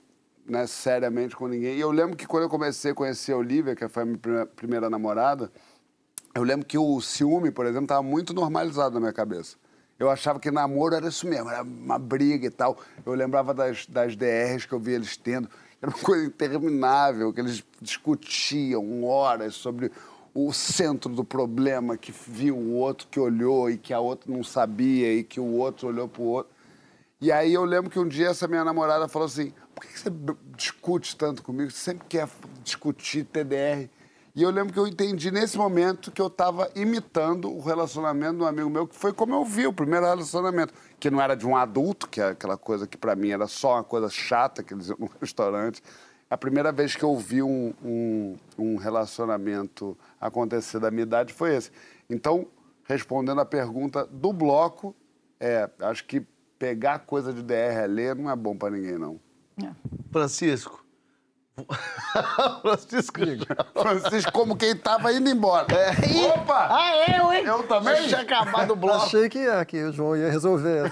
né, seriamente com ninguém. E eu lembro que quando eu comecei a conhecer a Olivia, que foi a minha primeira, primeira namorada, eu lembro que o ciúme, por exemplo, estava muito normalizado na minha cabeça. Eu achava que namoro era isso mesmo, era uma briga e tal. Eu lembrava das, das DRs que eu via eles tendo. Era uma coisa interminável, que eles discutiam horas sobre o centro do problema, que viu o outro que olhou e que a outra não sabia e que o outro olhou para o outro. E aí eu lembro que um dia essa minha namorada falou assim, por que você discute tanto comigo? Você sempre quer discutir TDR. E eu lembro que eu entendi nesse momento que eu estava imitando o relacionamento de um amigo meu, que foi como eu vi o primeiro relacionamento, que não era de um adulto, que é aquela coisa que para mim era só uma coisa chata que eles iam no restaurante. A primeira vez que eu vi um, um, um relacionamento acontecer da minha idade foi esse. Então, respondendo a pergunta do bloco, é, acho que pegar coisa de DR ali não é bom para ninguém, não. É. Francisco. Francisco. Francisco, como quem tava indo embora. É. Opa! Ah, eu, hein? Eu também? Eu tinha acabado o bloco. Achei que, ah, que o João ia resolver.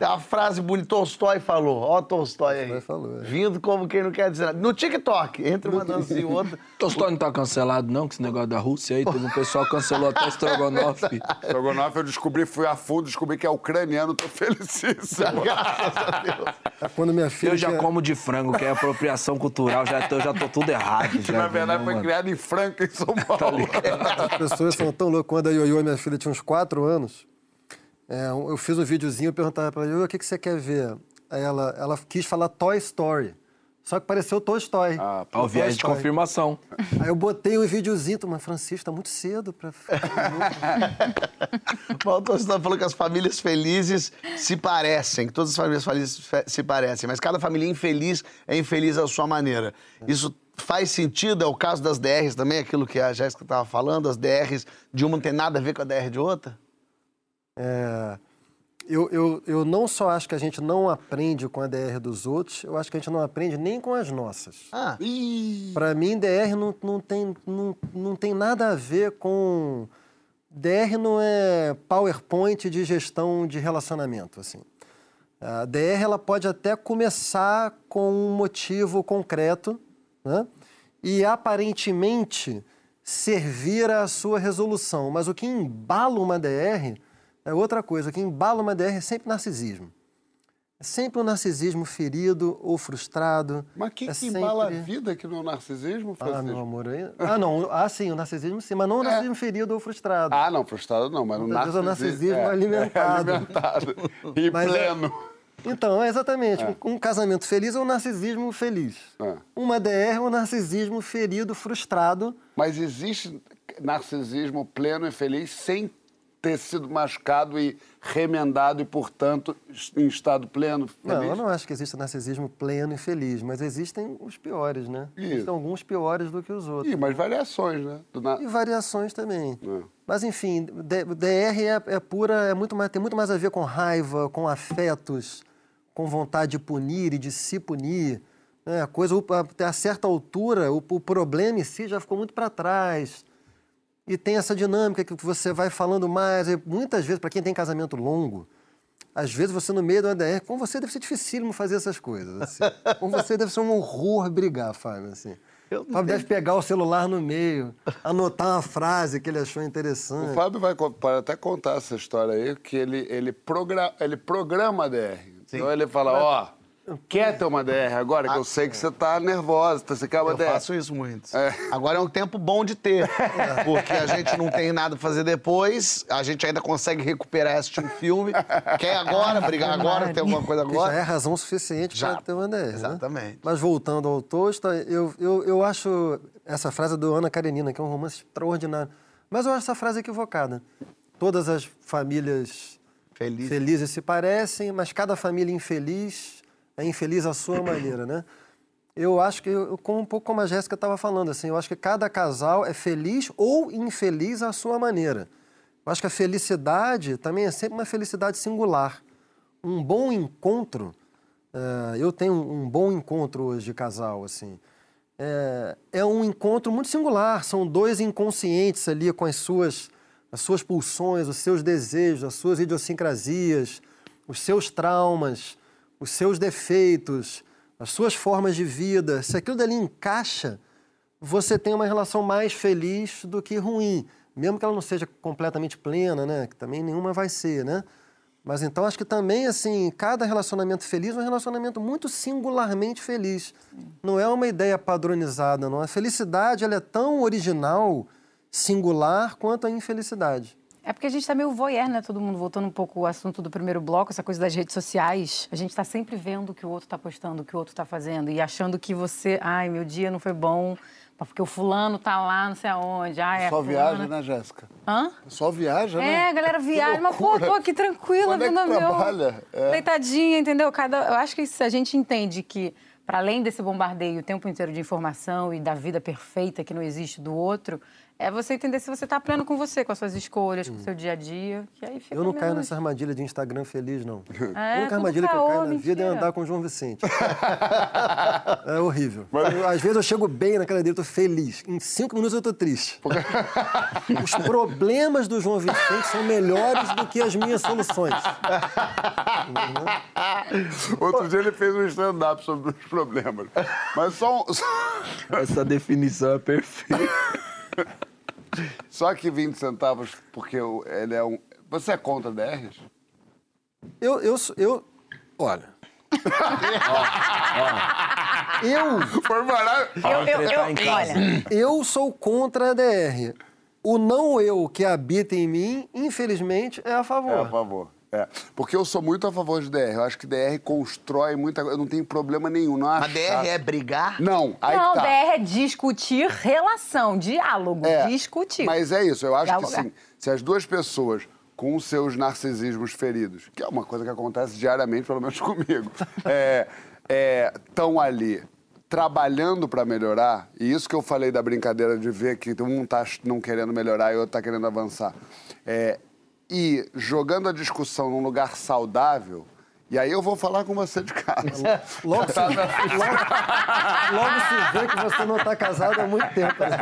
É a frase bonita, Tolstói falou. Ó, Tolstói aí. Tolstói falou, é. Vindo como quem não quer dizer nada. No TikTok, entre uma dancinha e outra. Tolstói não tá cancelado, não, com esse negócio da Rússia aí. Teve um pessoal cancelou até Strogonoff. Strogonoff eu descobri, fui a fundo, descobri que é ucraniano, tô felicíssimo. Graças a Deus. É Quando minha filha. Eu já tinha- como de frango, que é apropriação cultural, já tô, já tô tudo errado. Que já, na verdade não, foi mano. criado em Franca, em São Paulo. As pessoas são tão loucas. Quando a Ioiô, minha filha, tinha uns quatro anos, é, eu fiz um videozinho, eu perguntava pra ela, Ioiô, o que, que você quer ver? Aí ela, ela quis falar Toy Story. Só que pareceu Toy Story. Ah, Ó, o viés de confirmação. Aí eu botei um videozinho, mas Francisco, tá muito cedo pra... Mas o Tolstói falou que as famílias felizes se parecem, que todas as famílias felizes fe- se parecem, mas cada família infeliz é infeliz à sua maneira. Isso faz sentido? É o caso das DRs também, aquilo que a Jéssica estava falando, as DRs de uma não tem nada a ver com a DR de outra? É, eu, eu, eu não só acho que a gente não aprende com a DR dos outros, eu acho que a gente não aprende nem com as nossas. Ah, Para mim, DR não, não, tem, não, não tem nada a ver com. DR não é PowerPoint de gestão de relacionamento. Assim. A DR ela pode até começar com um motivo concreto né? e aparentemente servir à sua resolução. Mas o que embala uma DR é outra coisa. Que embala uma DR é sempre narcisismo. É sempre um narcisismo ferido ou frustrado. mas que é que embala a sempre- vida que não é o narcisismo, ah, Francisco? meu amor. Ah, não. Ah, sim, o narcisismo sim, mas não o narcisismo ferido ou frustrado. Ah, não, frustrado não, mas o é o narcisismo... narcisismo alimentado. É, alimentado. E Mas é- pleno. Então, é exatamente. Um, casamento feliz é um narcisismo feliz. É. Uma DR é um narcisismo ferido, frustrado. Mas existe narcisismo pleno e feliz sem ter sido machucado e remendado e, portanto, em estado pleno, Não, feliz? eu não acho que exista narcisismo pleno e feliz, mas existem os piores, né? Isso. Existem alguns piores do que os outros. Ih, mas variações, né? Na- E variações também. É. Mas, enfim, DR é, é pura, é muito mais, tem muito mais a ver com raiva, com afetos, com vontade de punir e de se punir. Né? A coisa, até a certa altura, o, o problema em si já ficou muito para trás. E tem essa dinâmica que você vai falando mais. E muitas vezes, para quem tem casamento longo, às vezes você no meio do DR, com você deve ser dificílimo fazer essas coisas. assim. com você deve ser um horror brigar, Fábio. Assim. Eu O Fábio deve pegar o celular no meio, anotar uma frase que ele achou O interessante. Fábio vai até contar essa história aí, que ele, ele, progra- ele programa a DR. Então ele fala, ó, quer ter uma DR agora? Que eu sei que você tá nervosa, você quer uma eu DR. faço isso muito. É. Agora é um tempo bom de ter, porque a gente não tem nada pra fazer depois, a gente ainda consegue recuperar assistir um filme. Quer agora, brigar agora, ter alguma coisa Que já é agora? razão suficiente Já. para ter uma DR. né? Exatamente. Mas voltando ao Tolstói, eu, eu, eu acho essa frase do Ana Karenina, que é um romance extraordinário. Mas eu acho essa frase equivocada. Todas as famílias Feliz. felizes se parecem, mas cada família infeliz é infeliz à sua maneira, né? Eu acho que, eu, um pouco como a Jéssica estava falando, assim, eu acho que cada casal é feliz ou infeliz à sua maneira. Eu acho que a felicidade também é sempre uma felicidade singular. Um bom encontro, eh, eu tenho um bom encontro hoje de casal, assim, é, é um encontro muito singular. São dois inconscientes ali com as suas, as suas pulsões, os seus desejos, as suas idiosincrasias, os seus traumas, os seus defeitos, as suas formas de vida. Se aquilo dali encaixa, você tem uma relação mais feliz do que ruim. Mesmo que ela não seja completamente plena, né? Que também nenhuma vai ser, né? Mas então acho que também, assim, cada relacionamento feliz é um relacionamento muito singularmente feliz. Não é uma ideia padronizada, não. A felicidade ela é tão original, singular, quanto a infelicidade. É porque a gente tá meio voyeur, né? Todo mundo voltando um pouco ao assunto do primeiro bloco, essa coisa das redes sociais. A gente tá sempre vendo o que o outro tá postando, o que o outro tá fazendo e achando que você, ai, meu dia não foi bom, porque o fulano tá lá, não sei aonde. Ai, é Só fulana. viaja, né, Jéssica? Hã? Só viaja, né? É, a galera viaja, mas pô, tô aqui tranquila, é que vendo a meu. trabalha? É. Deitadinha, entendeu? Cada, eu acho que se a gente entende que, para além desse bombardeio o tempo inteiro de informação e da vida perfeita que não existe do outro, é você entender se você tá pleno com você, com as suas escolhas, com o seu dia a dia. Que aí fica Eu não caio nessa armadilha de Instagram feliz, não. É, a única armadilha que eu caô, caio na vida é mentira. andar com o João Vicente. é horrível. Eu, às vezes eu chego bem naquela dele, eu tô feliz. Em cinco minutos eu tô triste. Os problemas do João Vicente são melhores do que as minhas soluções. Outro dia ele fez um stand-up sobre os problemas. Mas só, um- Essa definição é perfeita. Só que 20 centavos, porque o- ele é um. Você é contra DRs? Eu, eu, sou- eu, olha. eu, Foi maravilhoso. Eu, eu, eu, olha, eu sou contra a DR. O não eu que habita em mim, infelizmente, é a favor. É, a favor. É. Porque eu sou muito a favor de DR. Eu acho que DR constrói muita coisa. Eu não tenho problema nenhum. Não A acho DR chato. é brigar? Não, aí não, tá. DR é discutir relação, diálogo, É, discutir. Mas é isso, eu acho que Dialogar. sim. Se as duas pessoas com os seus narcisismos feridos, que é uma coisa que acontece diariamente, pelo menos comigo, estão ali trabalhando para melhorar, e isso que eu falei da brincadeira de ver que um tá não querendo melhorar e o outro tá querendo avançar, é, e jogando a discussão num lugar saudável, e aí eu vou falar com você de casa. Logo se, logo, logo se vê que você não está casado há muito tempo. né?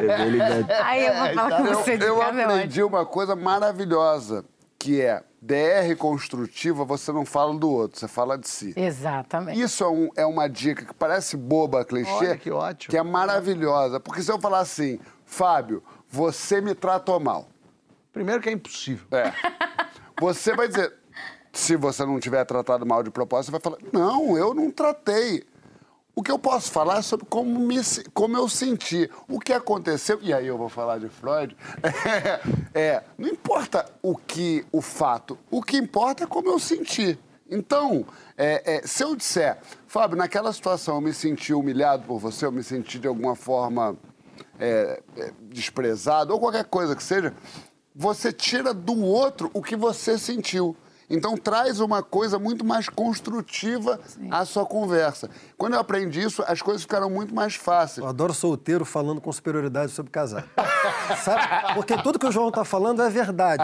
Vai- Aí eu vou falar com Eu, você de eu casa, é ótimo. aprendi uma coisa maravilhosa, que é DR construtiva, você não fala do outro, você fala de si. Exatamente. Isso é, um- é uma dica que parece boba, clichê, Olha, que ótimo. que é maravilhosa. Porque se eu falar assim, Fábio, você me tratou mal. Primeiro que é impossível. É. Você vai dizer, se você não tiver tratado mal de propósito, você vai falar, não, eu não tratei. O que eu posso falar é sobre como, me, como eu senti, o que aconteceu, e aí eu vou falar de Freud, é, é, não importa o que, o fato, o que importa é como eu senti. Então, é, é, se eu disser, Fábio, naquela situação eu me senti humilhado por você, eu me senti de alguma forma é, é, desprezado, ou qualquer coisa que seja, você tira do outro o que você sentiu. Então traz uma coisa muito mais construtiva à sua conversa. Quando eu aprendi isso, as coisas ficaram muito mais fáceis. Eu adoro solteiro falando com superioridade sobre casar. Sabe? Porque tudo que o João está falando é verdade.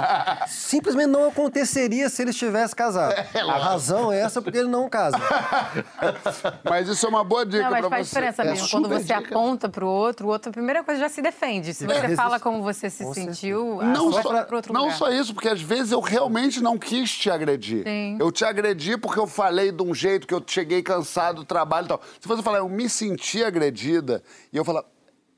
Simplesmente não aconteceria se ele estivesse casado. A razão é essa porque ele não casa. Mas isso é uma boa dica Não, mas para faz você. diferença É mesmo. Quando super você dica. aponta pro outro, o outro, a primeira coisa, já se defende. Se você resiste- fala como você se Com sentiu, a Não, só, pra- pro outro não lugar. só isso, porque às vezes eu realmente não quis te agredir. Sim. Eu te agredi porque eu falei de um jeito que eu cheguei cansado do trabalho e tal. Se você falar, eu me senti agredida, e eu falar,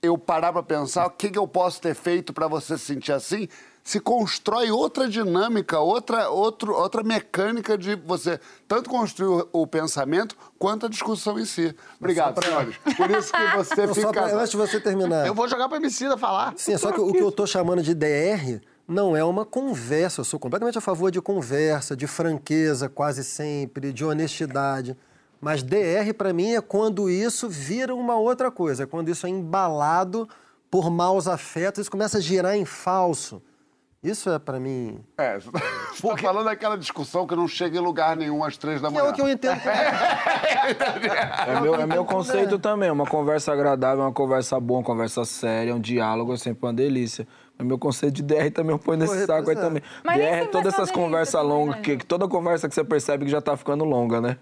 eu parar pra pensar o que, que eu posso ter feito pra você se sentir assim, se constrói outra dinâmica, outra, outro, outra mecânica de você tanto construir o, o pensamento quanto a discussão em si. Obrigado, senhores. Por isso que você Eu só fica. pra- antes de você terminar. Eu vou jogar pra Emicida falar. Sim, só que o que eu estou chamando de DR não é uma conversa. Eu sou completamente a favor de conversa, de franqueza quase sempre, de honestidade. Mas DR, para mim, é quando isso vira uma outra coisa. É quando isso é embalado por maus afetos, isso começa a girar em falso. Isso é, para mim... É, você tá falando daquela discussão que não chega em lugar nenhum às três da Que é manhã. o que eu entendo. como- É meu, é meu conceito também. Uma conversa agradável, uma conversa boa, uma conversa séria, um diálogo é sempre uma delícia. Mas meu conceito de DR também eu ponho nesse Pô, saco aí é. também. Mas DR é todas essas conversas longas, né, que, toda conversa que você percebe que já tá ficando longa, né?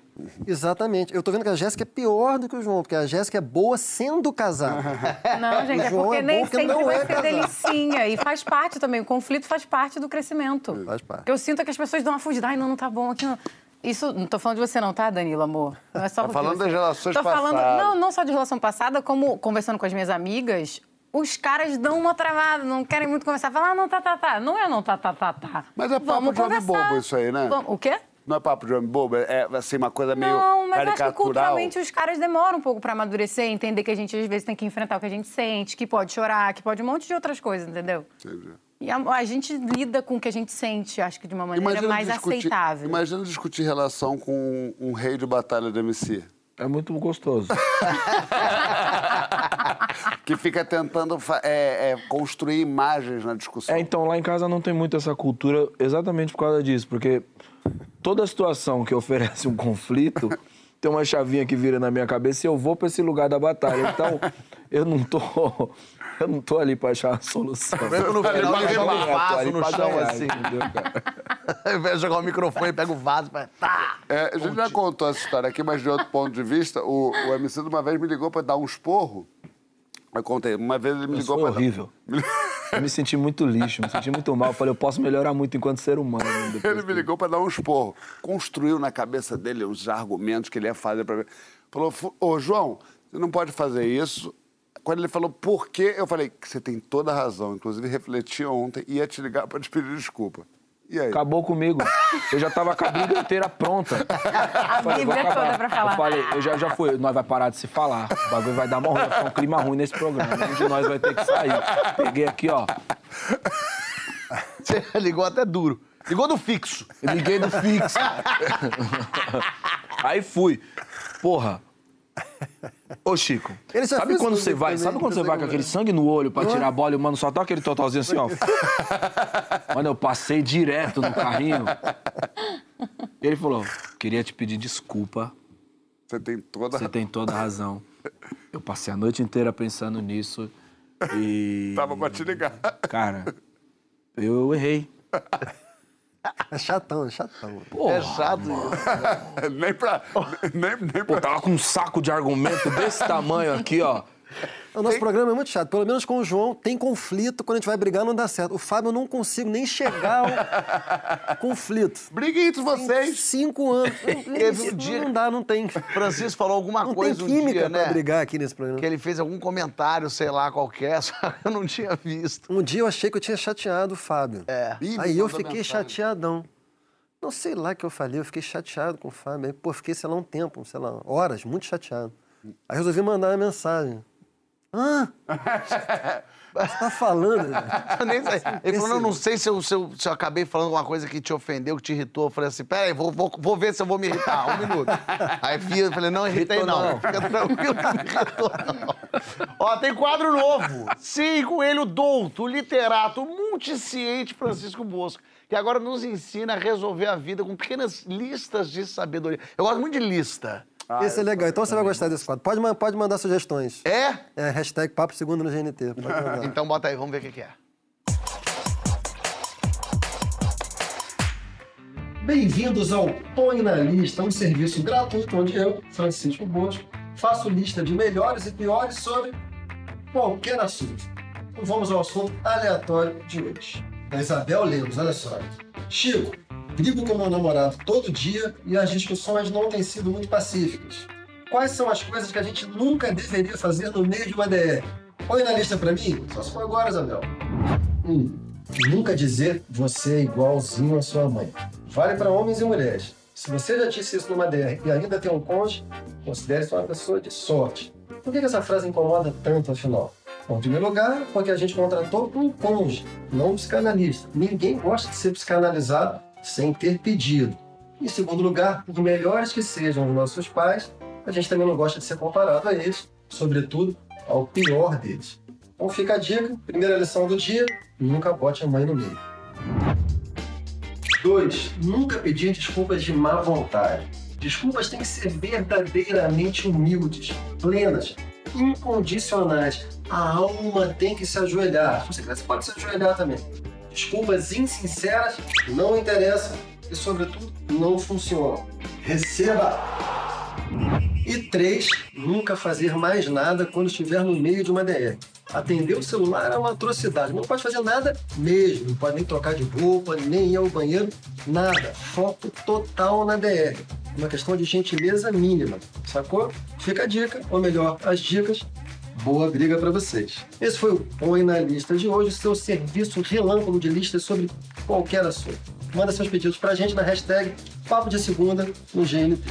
Exatamente. Eu tô vendo que a Jéssica é pior do que o João, porque a Jéssica é boa sendo casada. Não, gente, é João porque é nem porque sempre não vai é ser casado. delicinha. E faz parte também, o conflito faz parte do crescimento. Faz parte. Eu sinto que as pessoas dão uma fugida. Ai, não, não tá bom aqui. Não. Isso, não tô falando de você não, tá, Danilo, amor? Não é só Tá falando você- das relações tô falando, passadas. Não, não só de relação passada, como conversando com as minhas amigas, os caras dão uma travada, não querem muito conversar. Falam, ah, não, tá, tá, tá. Não é não, tá, tá, tá, tá. Mas é papo de homem bobo isso aí, né? Vamos- O quê? Não é papo de homem bobo? É assim, uma coisa meio Não, mas acho que culturalmente os caras demoram um pouco pra amadurecer, entender que a gente às vezes tem que enfrentar o que a gente sente, que pode chorar, que pode um monte de outras coisas, entendeu? Entendi. E a, a gente lida com o que a gente sente, acho que de uma maneira mais discutir, aceitável. Imagina discutir relação com um rei de batalha de MC. É muito gostoso. que fica tentando é, é, construir imagens na discussão. É, então, lá em casa não tem muito essa cultura exatamente por causa disso, porque toda situação que oferece um conflito tem uma chavinha que vira na minha cabeça e eu vou pra esse lugar da batalha. Então, eu não tô. Eu não tô ali pra achar a solução. Mesmo no final, Eu ele joga um vaso no chão, assim. entendeu, cara? Ao invés de jogar o microfone, pega o vaso e tá. É, a gente já contou essa história aqui, mas de outro ponto de vista, o, o MC de uma vez me ligou pra dar um esporro. Eu contei, uma vez ele me ligou foi pra. horrível. Eu me senti muito lixo, me senti muito mal. Eu falei, eu posso melhorar muito enquanto ser humano. né, Ele me ligou pra dar um esporro. Construiu na cabeça dele os argumentos que ele ia fazer pra mim. Falou, "Fu- ô João, você não pode fazer isso. Quando ele falou por quê, eu falei você tem toda a razão. Inclusive, refleti ontem e ia te ligar pra te pedir desculpa. E aí? Acabou comigo. Eu já tava com a Bíblia inteira pronta. A Falei, Bíblia toda pra falar. Eu falei, eu já, já fui, nós vai parar de se falar. O bagulho vai dar uma ruim, vai ficar um clima ruim nesse programa. Um de nós vai ter que sair. Peguei aqui, ó. Você ligou até duro. Ligou do fixo. Eu liguei no fixo. Aí fui. Porra. Ô, Chico, sabe quando você vai, também, sabe quando você vai com aquele é. sangue no olho pra tirar a bola e o mano só dá aquele totalzinho assim, ó. Mano, eu passei direto no carrinho. Ele falou, queria te pedir desculpa, Você tem toda a você tem toda a razão. Eu passei a noite inteira pensando nisso e... Tava pra te ligar. Cara, eu errei. É chatão, é chatão. é chato isso. nem pra. Nem, nem Pô, pra. tava com um saco de argumento desse tamanho aqui, ó. O nosso programa é muito chato. Pelo menos com o João tem conflito. Quando a gente vai brigar, não dá certo. O Fábio eu não consigo nem chegar ao conflito. Briguem entre vocês. Cinco anos. Teve um dia- Não dá, não tem. Francisco falou alguma Não tem coisa um química dia, pra né? brigar aqui nesse programa. Que ele fez algum comentário, sei lá, qualquer, só que eu não tinha visto. Um dia eu achei que eu tinha chateado o Fábio. É. Me Aí eu fiquei chateadão. Não sei lá o que eu falei, eu fiquei chateado com o Fábio. Aí, pô, fiquei, sei lá, um tempo, sei lá, horas, muito chateado. Aí resolvi mandar uma mensagem. Hã? Você tá falando? velho? Sei. Ele falou, não, não sei se eu, se, eu, se eu acabei falando alguma coisa que te ofendeu, que te irritou. Eu falei assim, peraí, vou, vou, vou ver se eu vou me irritar, um minuto. Aí fia, eu falei, não, irritei Irritou não. não. Fica tranquilo, não me irritou não. Ó, tem quadro novo. Sim, com ele, o douto, o literato, o multisciente Francisco Bosco, que agora nos ensina a resolver a vida com pequenas listas de sabedoria. Eu gosto muito de lista. Esse é legal, então você vai gostar desse quadro. Pode, pode mandar sugestões. É? É, hashtag Papo Segundo no GNT. Então bota aí, vamos ver o que que é. Bem-vindos ao Põe na Lista, um serviço gratuito onde eu, Francisco Bosco, faço lista de melhores e piores sobre qualquer assunto. Então vamos ao assunto aleatório de hoje. Da Isabel Lemos, olha só. Chico, brigo com meu namorado todo dia e as discussões não têm sido muito pacíficas. Quais são as coisas que a gente nunca deveria fazer no meio de uma DR? Põe na lista pra mim? Só se for agora, Isabel. 1. Um, nunca dizer você é igualzinho à sua mãe. Vale para homens e mulheres. Se você já disse isso numa DR e ainda tem um cônjuge, considere-se uma pessoa de sorte. Por que essa frase incomoda tanto, afinal? Bom, em primeiro lugar, porque a gente contratou um cônjuge, não um psicanalista. Ninguém gosta de ser psicanalizado sem ter pedido. Em segundo lugar, por melhores que sejam os nossos pais, a gente também não gosta de ser comparado a eles, sobretudo ao pior deles. Então fica a dica, primeira lição do dia, nunca bote a mãe no meio. 2. Nunca pedir desculpas de má vontade. Desculpas têm que ser verdadeiramente humildes, plenas, incondicionais. A alma tem que se ajoelhar. Você pode se ajoelhar também. Desculpas insinceras não interessam e, sobretudo, não funcionam. Receba! E três, nunca fazer mais nada quando estiver no meio de uma DR. Atender o celular é uma atrocidade. Não pode fazer nada mesmo. Não pode nem trocar de roupa, nem ir ao banheiro, nada. Foco total na DR. Uma questão de gentileza mínima. Sacou? Fica a dica, ou melhor, as dicas. Boa briga para vocês. Esse foi o Põe na Lista de hoje, seu serviço relâmpago de listas sobre qualquer assunto. manda seus pedidos pra gente na hashtag Papo de Segunda no GNT.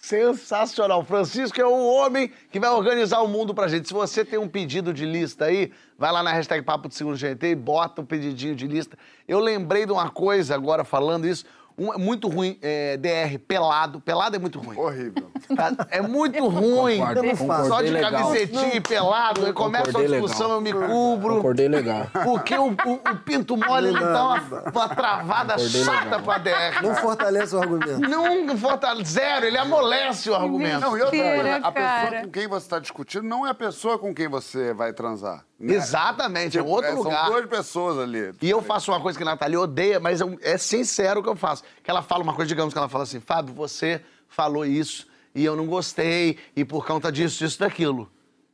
Sensacional. Francisco é o homem que vai organizar o mundo pra gente. Se você tem um pedido de lista aí, vai lá na hashtag Papo de Segundo GT e bota um pedidinho de lista. Eu lembrei de uma coisa agora falando isso. Um, é muito ruim, é, DR, pelado. Pelado é muito ruim. Horrível. Tá? É muito ruim. Concordo, não. Só de legal. camisetinha e pelado, aí começa a discussão, legal. eu me cubro. Concordei legal. Porque o, o- o pinto mole ele dá uma, uma travada Concordei chata legal. pra DR. Não fortalece o argumento. Não fortalece, zero, ele amolece o argumento. Não, e outra coisa, a pessoa com quem você está discutindo não é a pessoa com quem você vai transar. né? Exatamente, é outro É, lugar. São duas pessoas ali. E eu faço uma coisa que a Nathalie odeia, mas eu- é sincero o que eu faço. Que ela fala uma coisa, digamos que ela fala assim, Fábio, você falou isso e eu não gostei, e por conta disso, disso, daquilo.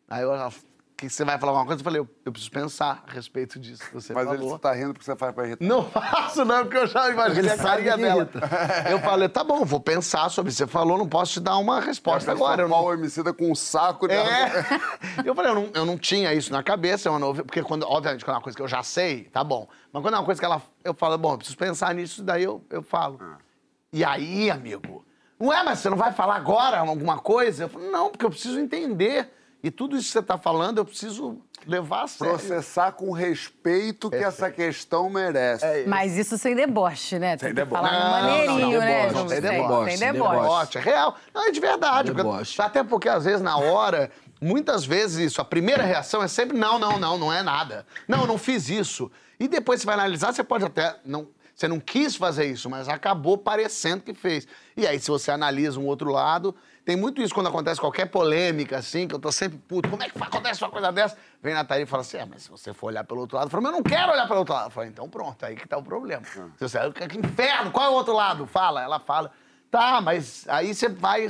Aí eu, que você vai falar alguma coisa? Eu falei, eu, eu preciso pensar a respeito disso que você Mas ele falou. está rindo porque você faz pra irritar. Não faço, não, porque eu já imaginei Ele a sabe carinha dela. irrita. Eu falei, tá bom, vou pensar sobre o que você falou, não posso te dar uma resposta agora. Eu não... Qual homicida com um saco. É. Eu falei, eu não, eu não tinha isso na cabeça, é uma novidade, porque quando, obviamente, quando é uma coisa que eu já sei, tá bom. Mas quando é uma coisa que ela, eu falo, bom, eu preciso pensar nisso, daí eu, eu falo. E aí, amigo, não é, mas você não vai falar agora alguma coisa? Eu falo, não, porque eu preciso entender. E tudo isso que você tá falando, eu preciso levar a sério. Processar com o respeito que essa questão merece. Mas isso sem deboche, né? Tem Sem deboche. falar Não, maneirinho, não, né, deboche, sem deboche, Sem deboche. é real. Não, é de verdade. porque- Deboche. até porque, às vezes, na hora, muitas vezes isso, a primeira reação é sempre não, não, não, não é nada. Não, eu não fiz isso. E depois você vai analisar, você pode até. Não, você não quis fazer isso, mas acabou parecendo que fez. E aí, se você analisa um outro lado, tem muito isso quando acontece qualquer polêmica, assim, que eu tô sempre puto. Como é que acontece uma coisa dessa? Vem a Nathalie e fala assim: é, mas se você for olhar pelo outro lado, eu falo, mas eu não quero olhar pelo outro lado. Eu falo, então pronto, aí que tá o problema. Se você, que inferno, qual é o outro lado? Fala, ela fala. Tá, mas aí você vai.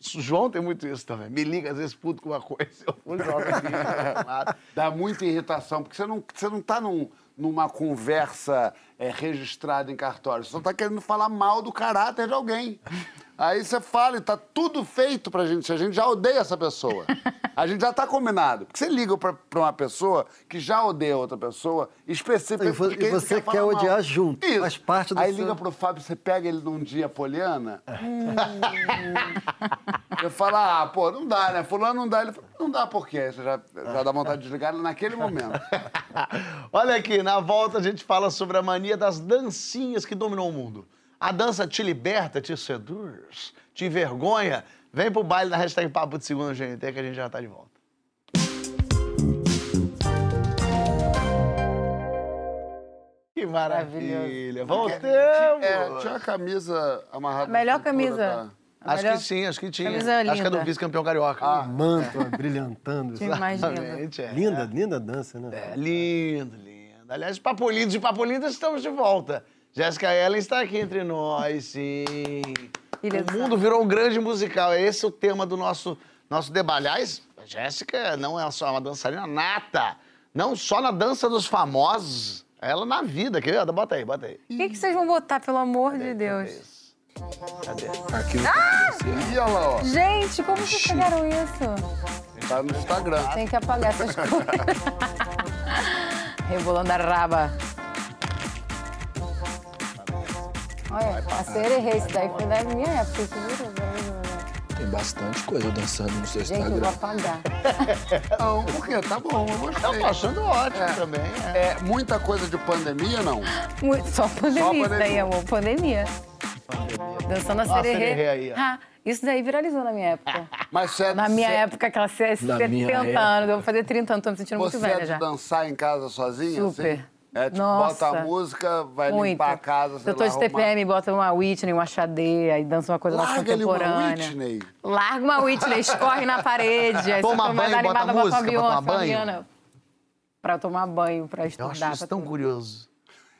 João tem muito isso também. Me liga, às vezes, puto com uma coisa, eu vou jogar aqui, lado. Dá muita irritação, porque você não, você não tá num- numa conversa é, registrada em cartório. Você só tá querendo falar mal do caráter de alguém. Aí você fala e tá tudo feito pra gente. A gente já odeia essa pessoa. A gente já tá combinado. Porque você liga pra, pra uma pessoa que já odeia outra pessoa, especificamente. E e você quer mal. odiar junto, Isso. faz parte do Aí seu- liga pro Fábio, você pega ele num dia poliana. Eu falo, ah, pô, não dá, né? Fulano não dá. Ele fala, não dá por quê? Você já, já dá vontade de desligar naquele momento. Olha aqui, na volta a gente fala sobre a mania das dancinhas que dominou o mundo. A dança te liberta, te seduz, te envergonha. Vem pro baile da hashtag Papo de Segunda GNT que a gente já tá de volta. Que maravilha! Voltamos! É, tinha a camisa amarrada. A melhor camisa. da- A Acho melhor- que sim, acho que tinha. Camisa Acho que é do linda. vice-campeão carioca. Manto brilhantando. Que mais linda. É. Linda, linda dança, né? É, lindo, lindo. Aliás, Papo Lindo de Papo Lindo, estamos de volta. Jéssica Ellen está aqui entre nós, sim. Filha o do mundo virou um grande musical. Esse é o tema do nosso, nosso debate. Aliás, a Jéssica não é só uma dançarina nata. Não só na dança dos famosos, ela na vida. Quer ver? Bota aí, bota aí. O que, que vocês vão botar, pelo amor de Deus? Cadê? Arquivo E olha lá, ó. Gente, como vocês pegaram isso? Tá no Instagram. Tem que apagar essas coisas. Rebolando a raba. Olha, parceiro, errei. Isso daí foi da minha época. Tem bastante coisa dançando no seu Gente, eu vou Instagram. apagar. Não, por quê? Tá bom, eu gostei. tô achando ótimo também. É. É, muita coisa de pandemia, não? Muito- Só pandemia, Só isso daí, pandemia. amor. Pandemia. Dançando a Ó a sererê. aí, ó. Ah, isso daí viralizou na minha época. Mas você é, Na minha você- época, aquela Na 70 minha anos. Eu vou fazer 30 anos, tô me sentindo muito Você velha é de já. dançar em casa sozinha? Super. Assim? É tipo, Nossa. bota a música, vai Muito. limpar a casa, sei Eu tô lá, de arrumar. TPM, bota uma Whitney, uma Xadê, aí dança uma coisa mais Larga-lhe uma contemporânea. Whitney. Larga uma Whitney, escorre na parede. Aí Toma eu banho, bota animada, bota música uma pra Beyoncé, tomar uma banho? Rihanna. Pra tomar banho, pra Eu estudar. acho isso tão tudo. curioso.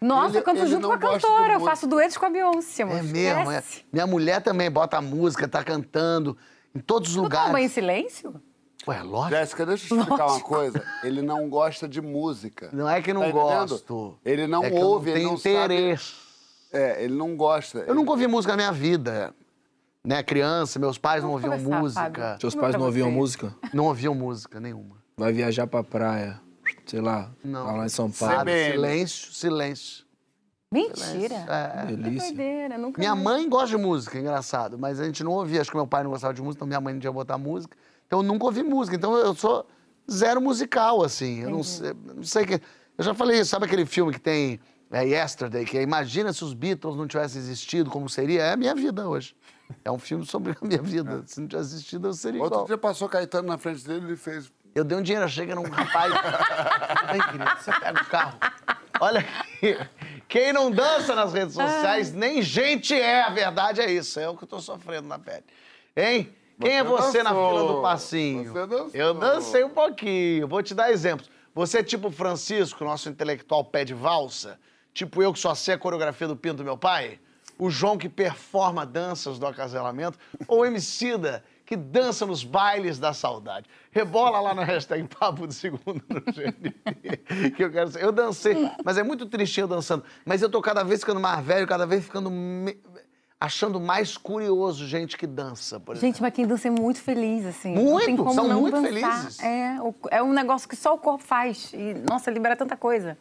Nossa, Ele- eu canto ele junto não com a cantora. Eu faço duetos com a Beyoncé, amor. É mesmo, é. Minha mulher também bota música, tá cantando em todos os Tu toma lugares. em silêncio? Ué, lógico. Jéssica, deixa eu te explicar uma Lógico. coisa. Ele não gosta de música. Não é que não Tá gosto. Ele não é que eu ouve, não ele não sabe. interesse. É, ele não gosta. Eu nunca ouvi música na minha vida. Né, criança, meus pais não Vamos ouviam conversar, música. Fábio. Seus pais não ouviam música? Não ouviam música nenhuma. Vai viajar pra praia, sei lá, Não. lá em São Paulo. CBN. Silêncio, silêncio. Mentira. É. Que Delícia. doideira, nunca Minha vi. mãe gosta de música, engraçado, mas a gente não ouvia. Acho que meu pai não gostava de música, então minha mãe não tinha botar música. Então eu nunca ouvi música. Então eu sou zero musical, assim. Eu não sei, não sei que. Eu já falei isso, sabe aquele filme que tem é, Yesterday, que é Imagina se os Beatles não tivessem existido, como seria? É a minha vida hoje. É um filme sobre a minha vida. Se não tivesse existido, eu seria Outro igual. dia passou Caetano na frente dele e ele fez. Eu dei um dinheiro, chega num rapaz. Vem, querido, você pega o carro. Olha aqui. Quem não dança nas redes sociais, nem gente é. A verdade é isso. É o que eu tô sofrendo na pele. Hein? Quem é Você você na dançou. fila do passinho? Você dançou. Eu dancei um pouquinho. Vou te dar exemplos. Você é tipo o Francisco, nosso intelectual pé de valsa? Tipo eu que só sei a coreografia do pinto do meu pai? O João que performa danças do acasalamento? Ou o Emicida que dança nos bailes da saudade? Rebola lá na hashtag Papo de Segundo no GNV, que eu quero. Eu dancei, mas é muito tristinho eu dançando. Mas eu tô cada vez ficando mais velho, cada vez ficando... me- Achando mais curioso gente que dança, por exemplo. Gente, mas quem dança é muito feliz, assim. Muito, são não muito dançar. felizes. É, é um negócio que só o corpo faz. E, nossa, libera tanta coisa.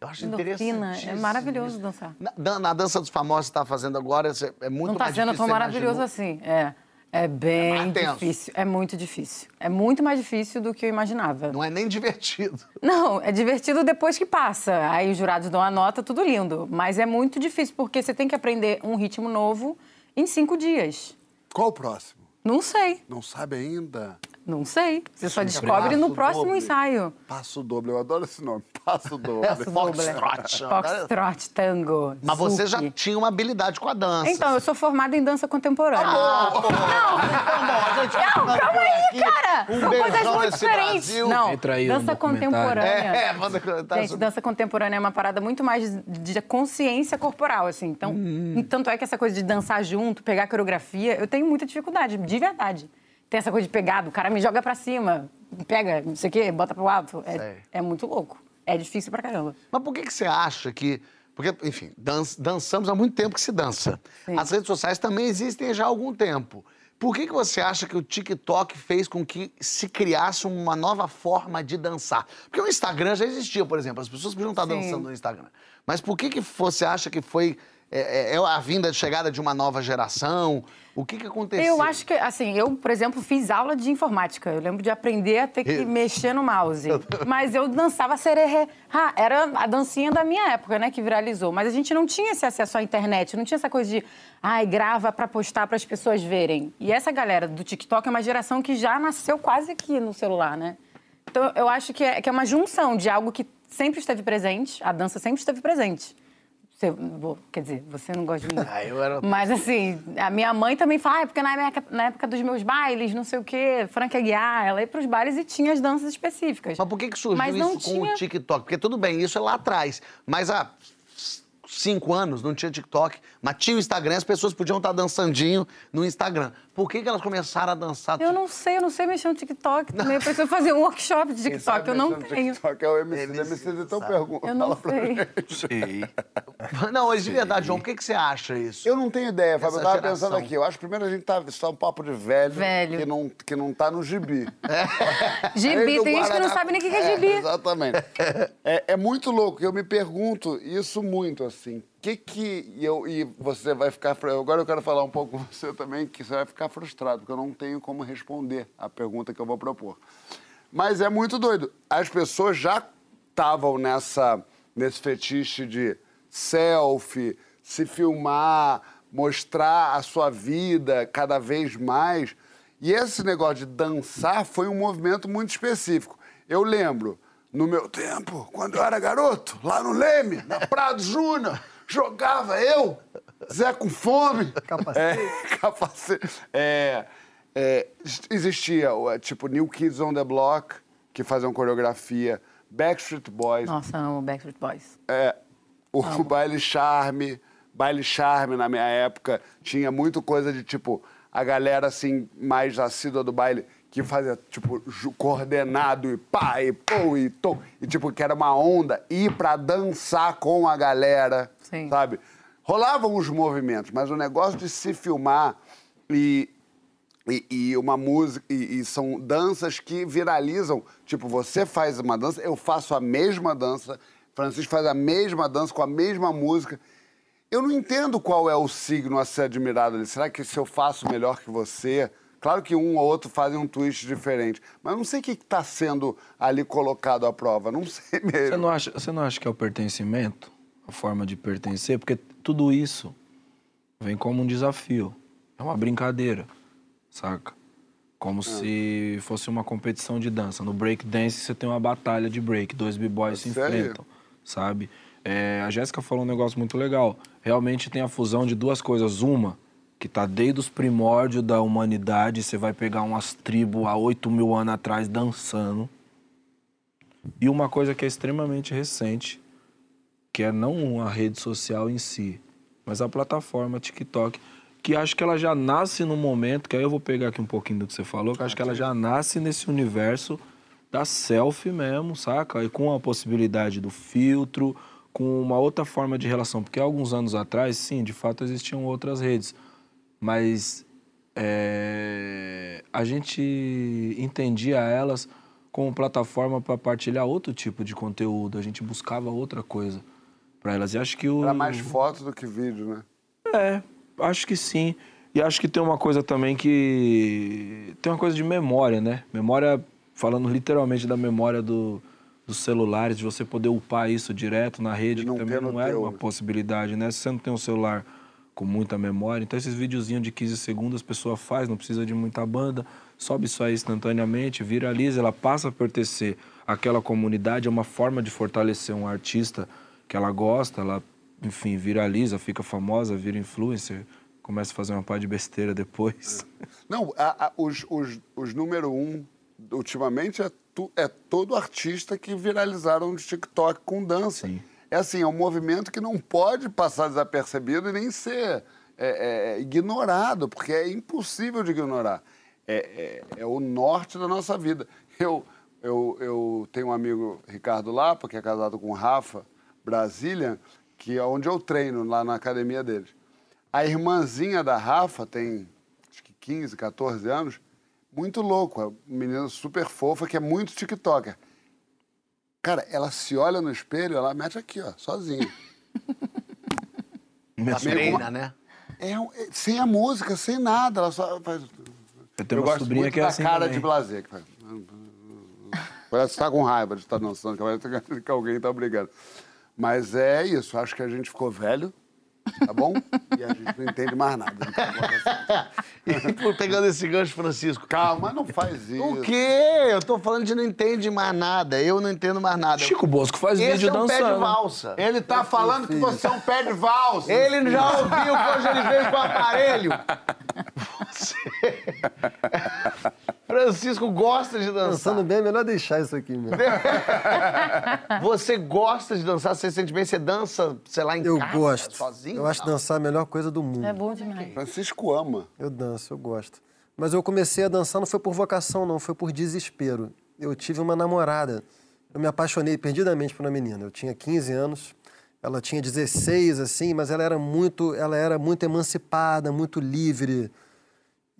Eu acho interessante. é maravilhoso dançar. Na, na dança dos famosos que você está fazendo agora, é muito Não tá mais sendo tão maravilhoso assim. É. É bem tenso. difícil. É muito difícil. É muito mais difícil do que eu imaginava. Não é nem divertido. Não, é divertido depois que passa. Aí os jurados dão a nota, tudo lindo. Mas é muito difícil, porque você tem que aprender um ritmo novo em cinco dias. Qual o próximo? Não sei, Não sabe ainda? Não sei. Você só descobre no próximo doble. ensaio. Passo doble, eu adoro esse nome. Passo doble. Passo. Foxtrot. Foxtrot, tango, Mas você já tinha uma habilidade com a dança. Então, eu sou formada em dança contemporânea. Ah, vai Não, ficando calma aí, cara! Um São coisas muito diferentes. Brasil. Não, dança contemporânea. É, manda contar Gente, dança contemporânea é uma parada muito mais de consciência corporal, assim. Então, Hum. tanto é que essa coisa de dançar junto, pegar coreografia, eu tenho muita dificuldade, de verdade. Tem essa coisa de pegar, o cara me joga pra cima, pega, não sei o quê, bota pro alto. É, é muito louco. É difícil pra caramba. Mas por que, que você acha que. Porque, enfim, dan- dançamos há muito tempo que se dança. Sim. As redes sociais também existem já há algum tempo. Por que, que você acha que o TikTok fez com que se criasse uma nova forma de dançar? Porque o Instagram já existia, por exemplo. As pessoas podiam estar Sim. dançando no Instagram. Mas por que, que você acha que foi é, é, é a vinda, a chegada de uma nova geração? O que, que aconteceu? Eu acho que, assim, eu, por exemplo, fiz aula de informática. Eu lembro de aprender a ter que mexer no mouse. Mas eu dançava sererê. Ah, era a dancinha da minha época, né, que viralizou. Mas a gente não tinha esse acesso à internet, não tinha essa coisa de, ai, grava pra postar para as pessoas verem. E essa galera do TikTok é uma geração que já nasceu quase aqui no celular, né? Então, eu acho que é, que é uma junção de algo que sempre esteve presente, a dança sempre esteve presente. Você, quer dizer, você não gosta de mim. Ah, eu era- Mas assim, a minha mãe também fala, ah, porque na época, na época dos meus bailes, não sei o quê, Frank Aguiar, ela ia pros bailes e tinha as danças específicas. Mas por que, que surgiu Mas não isso com tinha- o TikTok? Porque tudo bem, isso é lá atrás. Mas há cinco anos não tinha TikTok, mas tinha o Instagram, as pessoas podiam estar dançandinho no Instagram. Por que, que elas começaram a dançar? Eu não sei, eu não sei mexer no TikTok também. Eu preciso fazer um workshop de TikTok, eu não tenho. TikTok é o MC. MC, MC, então sabe. pergunta. Eu não fala pra sei. gente. Sei. Não, mas de verdade, João, o que, que você acha isso? Eu não tenho ideia, Fábio. Eu tava geração. pensando aqui. Eu acho que primeiro a gente tá. Isso é um papo de velho. Velho. Que não, que não tá no gibi. Gibi, Ele tem gente que não sabe nem o que é gibi. Exatamente. É, é muito louco. Eu me pergunto isso muito, assim. Que que... Eu, e você vai ficar... Agora eu quero falar um pouco com você também, que você vai ficar frustrado, porque eu não tenho como responder a pergunta que eu vou propor. Mas é muito doido. As pessoas já estavam nessa, nesse fetiche de selfie, se filmar, mostrar a sua vida cada vez mais. E esse negócio de dançar foi um movimento muito específico. Eu lembro, no meu tempo, quando eu era garoto, lá no Leme, na Prado Júnior, jogava eu, Zé com fome. Capacete. É, capacete. É, é, existia, é, tipo, New Kids on the Block, que faziam coreografia, Backstreet Boys, Nossa, amo Backstreet Boys. é, o baile charme, baile charme na minha época tinha muito coisa de tipo a galera assim mais assídua do baile que fazia tipo coordenado e pá e pô e tom e tipo que era uma onda ir pra dançar com a galera, Sim. sabe? Rolavam os movimentos, mas o negócio de se filmar e e, e uma música e, e são danças que viralizam. Tipo, você faz uma dança, eu faço a mesma dança, Francisco faz a mesma dança com a mesma música. Eu não entendo qual é o signo a ser admirado ali. Será que se eu faço melhor que você? Claro que um ou outro fazem um twist diferente, mas não sei o que está sendo ali colocado à prova, não sei mesmo. Você não, acha, você não acha que é o pertencimento? A forma de pertencer? Porque tudo isso vem como um desafio. É uma brincadeira, saca? Como se fosse uma competição de dança. No break dance você tem uma batalha de break, dois b-boys se sério? enfrentam, sabe? É, a Jéssica falou um negócio muito legal. Realmente tem a fusão de duas coisas. Uma, que tá desde os primórdios da humanidade, você vai pegar umas tribos há 8 mil anos atrás dançando. E uma coisa que é extremamente recente, que é não a rede social em si, mas a plataforma TikTok, que acho que ela já nasce no momento, que aí eu vou pegar aqui um pouquinho do que você falou, que acho que ela já nasce nesse universo da selfie mesmo, saca? E com a possibilidade do filtro, com uma outra forma de relação. Porque alguns anos atrás, sim, de fato existiam outras redes. Mas é, a gente entendia elas como plataforma para partilhar outro tipo de conteúdo. A gente buscava outra coisa para elas. E acho que o. Era mais foto do que vídeo, né? É, acho que sim. E acho que tem uma coisa também que. Tem uma coisa de memória, né? Memória, falando literalmente da memória do, dos celulares, de você poder upar isso direto na rede, que também não era teu, uma né? possibilidade, né? Se você não tem um celular com muita memória, então esses videozinhos de 15 segundos a pessoa faz, não precisa de muita banda, sobe isso aí instantaneamente, viraliza, ela passa a pertencer àquela comunidade, é uma forma de fortalecer um artista que ela gosta, ela, enfim, viraliza, fica famosa, vira influencer, começa a fazer uma pá de besteira depois. Não, a- a- os, os, os número um, ultimamente, é, tu- é todo artista que viralizaram de TikTok com dança. Sim. É assim, é um movimento que não pode passar desapercebido e nem ser é, é, ignorado, porque é impossível de ignorar. É, é- é o norte da nossa vida. Eu, eu, eu tenho um amigo, Ricardo Lapa, que é casado com Rafa, Brasília, que é onde eu treino, lá na academia deles. A irmãzinha da Rafa tem acho que 15, 14 anos, muito louco, é uma menina super fofa que é muito TikToker. Cara, ela se olha no espelho, ela mete aqui, ó, sozinha. Meio treina, né? É, é- sem a música, sem nada, ela só faz. Eu tenho eu gosto sobrinha muito que é da assim cara também. de blazer. Que faz... Parece que tá com raiva de estar dançando, que alguém tá brigando. Mas é isso, acho que a gente ficou velho, tá bom? E a gente não entende mais nada. Então, E por- pegando esse gancho, Francisco. Calma, não faz isso. O quê? Eu tô falando de não entende mais nada. Eu não entendo mais nada. Chico Bosco faz Esse vídeo é um pé de dançando. valsa. Ele tá falando que você é um pé de valsa. Ele já ouviu que hoje ele veio com o aparelho. Você... Francisco gosta de dançar. Pensando bem, é melhor deixar isso aqui mesmo. Você gosta de dançar? Você sente bem? Você dança, sei lá, em Eu casa, gosto. sozinho? Eu acho dançar a melhor coisa do mundo. É bom demais. Francisco ama. Eu danço, eu gosto. Mas eu comecei a dançar não foi por vocação, não, foi por desespero. Eu tive uma namorada. Eu me apaixonei perdidamente por uma menina. Eu tinha 15 anos, ela tinha 16, assim, mas ela era muito, ela era muito emancipada, muito livre.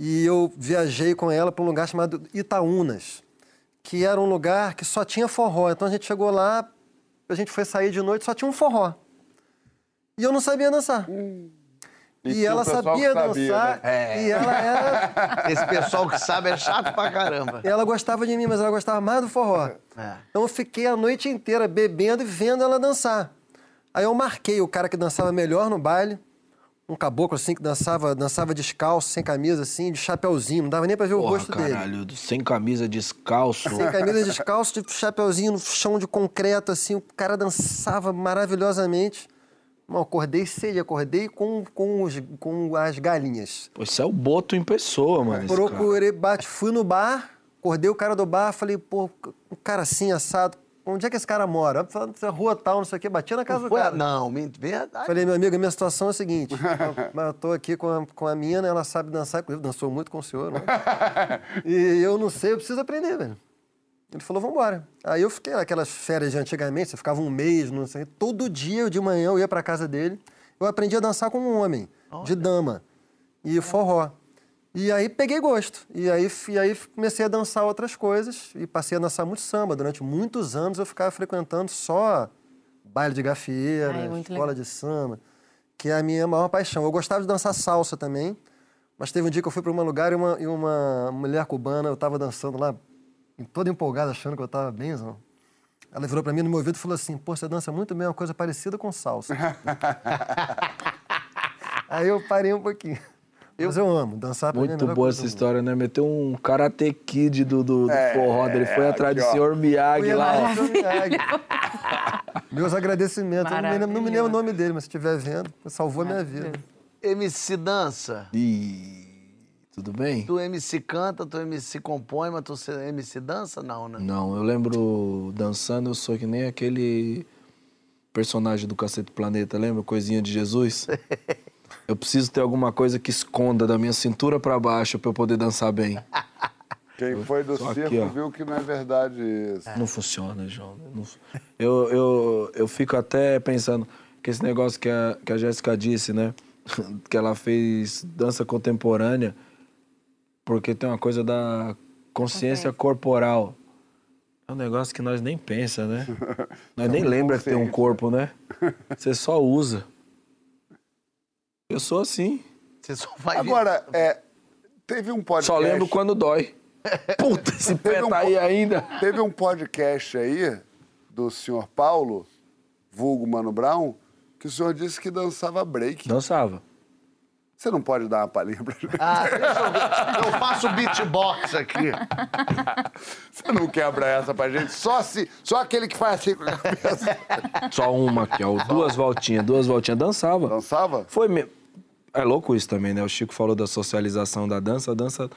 E eu viajei com ela para um lugar chamado Itaúnas, que era um lugar que só tinha forró. Então a gente chegou lá, a gente foi sair de noite, só tinha um forró. E eu não sabia dançar. E, tinha ela sabia sabia, dançar. né? E ela era. Esse pessoal que sabe é chato pra caramba. Ela gostava de mim, mas ela gostava mais do forró. É. Então eu fiquei a noite inteira bebendo e vendo ela dançar. Aí eu marquei o cara que dançava melhor no baile, um caboclo assim que dançava, dançava descalço, sem camisa assim, de chapeuzinho, não dava nem pra ver o Porra, rosto dele. caralho, sem camisa, descalço. Sem camisa descalço, de chapeuzinho no chão de concreto, assim, o cara dançava maravilhosamente. Não, acordei cedo, acordei com, com, os- com as galinhas. Pô, isso é o Boto em pessoa, mano. Procurei, bate, fui no bar, acordei o cara do bar, falei, pô, um cara assim, assado, onde é que esse cara mora? Falando, "Essa rua tal, não sei o quê, bati na casa do cara. Não, verdade. Falei, meu amigo, a minha situação é a seguinte, eu, eu tô aqui com a, com a mina, ela sabe dançar, inclusive dançou muito com o senhor, né? E eu não sei, eu preciso aprender, velho. Ele falou, vambora. Aí eu fiquei naquelas férias de antigamente, você ficava um mês, não sei, todo dia de manhã eu ia pra casa dele, eu aprendi a dançar como um homem, de dama, e forró. E aí peguei gosto. E aí, e aí comecei a dançar outras coisas e passei a dançar muito samba. Durante muitos anos eu ficava frequentando só baile de gafieira, Ai, escola legal. de samba, que é a minha maior paixão. Eu gostava de dançar salsa também, mas teve um dia que eu fui para um lugar e uma, e uma mulher cubana, eu estava dançando lá, toda empolgada, achando que eu estava benzão. Ela virou para mim no meu ouvido e falou assim: Pô, você dança muito bem, uma coisa parecida com salsa. Aí eu parei um pouquinho. Mas eu amo, dançar pra é Muito boa essa história, né? Meteu um karate kid do, do, do É, forró dele. Foi atrás do ó. senhor Miyagi lá. Miyagi. Meus agradecimentos. Eu não me, lembro, não me lembro o nome dele, mas se estiver vendo, salvou minha vida. MC dança. Ih, tudo bem? Tu MC canta, tu MC compõe, mas tu MC dança? Não, né? Não, eu lembro dançando, eu sou que nem aquele personagem do Cacete Planeta, lembra? Coisinha de Jesus. Eu preciso ter alguma coisa que esconda da minha cintura pra baixo pra eu poder dançar bem. Quem foi do Só aqui, circo ó. viu que não é verdade isso. Não funciona, João. Não Eu, eu, eu fico até pensando que esse negócio que a, que a Jéssica disse, né? Que ela fez dança contemporânea porque tem uma coisa da consciência corporal. É um negócio que nós nem pensa, né? Nós nem lembra que tem um corpo, né? Você só usa. Eu sou assim. Você só vai Agora, é, teve um podcast... Só lembro quando dói. Puta, esse pé um tá aí ainda. Teve um podcast aí do senhor Paulo, vulgo Mano Brown, que o senhor disse que dançava break. Dançava. Você não pode dar uma palhinha pra gente? Ah, deixa eu ver. Eu faço beatbox aqui. Você não quebra essa pra gente? Só assim, só aquele que faz assim com a cabeça. Só uma aqui, ó. Duas voltinhas, duas voltinhas. Dançava. Dançava? Foi mesmo. É louco isso também, né? O Chico falou da socialização da dança. A dança.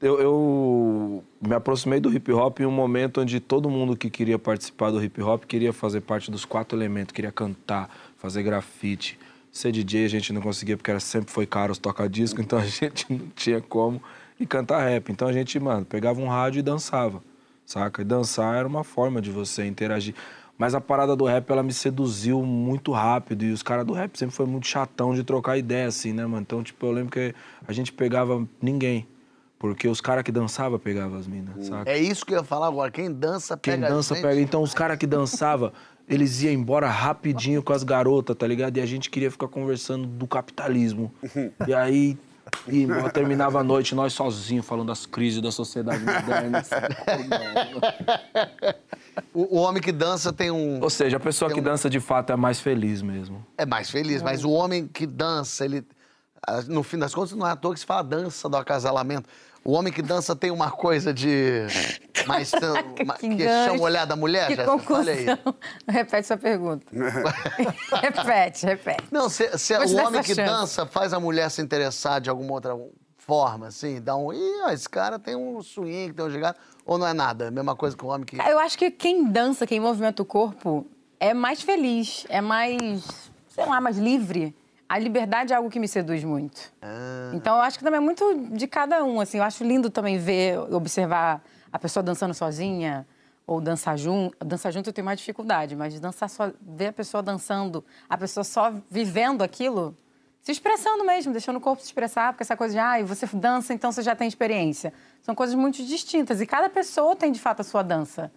Eu, eu me aproximei do hip hop em um momento onde todo mundo que queria participar do hip hop queria fazer parte dos quatro elementos, queria cantar, fazer grafite. Ser DJ a gente não conseguia porque era, sempre foi caro os toca-disco, então a gente não tinha como. E cantar rap. Então a gente, mano, pegava um rádio e dançava, saca? E dançar era uma forma de você interagir. Mas a parada do rap, ela me seduziu muito rápido. E os caras do rap sempre foi muito chatão de trocar ideia, assim, né, mano? Então, tipo, eu lembro que a gente pegava ninguém. Porque os caras que dançavam pegavam as minas, saca? É isso que eu ia falar agora. Quem dança, Quem pega a dança pega. Então, os caras que dançavam, eles iam embora rapidinho com as garotas, tá ligado? E a gente queria ficar conversando do capitalismo. E aí. E nós terminava a noite, nós sozinhos, falando das crises da sociedade moderna. O, o homem que dança tem um... Ou seja, a pessoa que um- dança de fato é mais feliz mesmo. É mais feliz, mas o homem que dança, ele. ah, No fim das contas, não é à toa que se fala dança do acasalamento. O homem que dança tem uma coisa de. Mais. ma- que gancho, chama o olhar da mulher, Que Jéssica? Fala aí. Repete sua pergunta. repete, repete. Não, se, se o homem que chance. dança faz a mulher se interessar de alguma outra forma, assim, dá um. Ih, ó, esse cara tem um swing, tem um gigante. Ou não é nada? Mesma coisa que o homem que. Eu acho que quem dança, quem movimenta o corpo, é mais feliz, é mais, sei lá, mais livre. A liberdade é algo que me seduz muito. Ah. Então, eu acho que também é muito de cada um, assim. Eu acho lindo também ver, observar a pessoa dançando sozinha ou dançar junto. Dançar junto eu tenho mais dificuldade, mas dançar só, ver a pessoa dançando, a pessoa só vivendo aquilo, se expressando mesmo, deixando o corpo se expressar, porque essa coisa de, ah, você dança, então você já tem experiência. São coisas muito distintas e cada pessoa tem de fato a sua dança.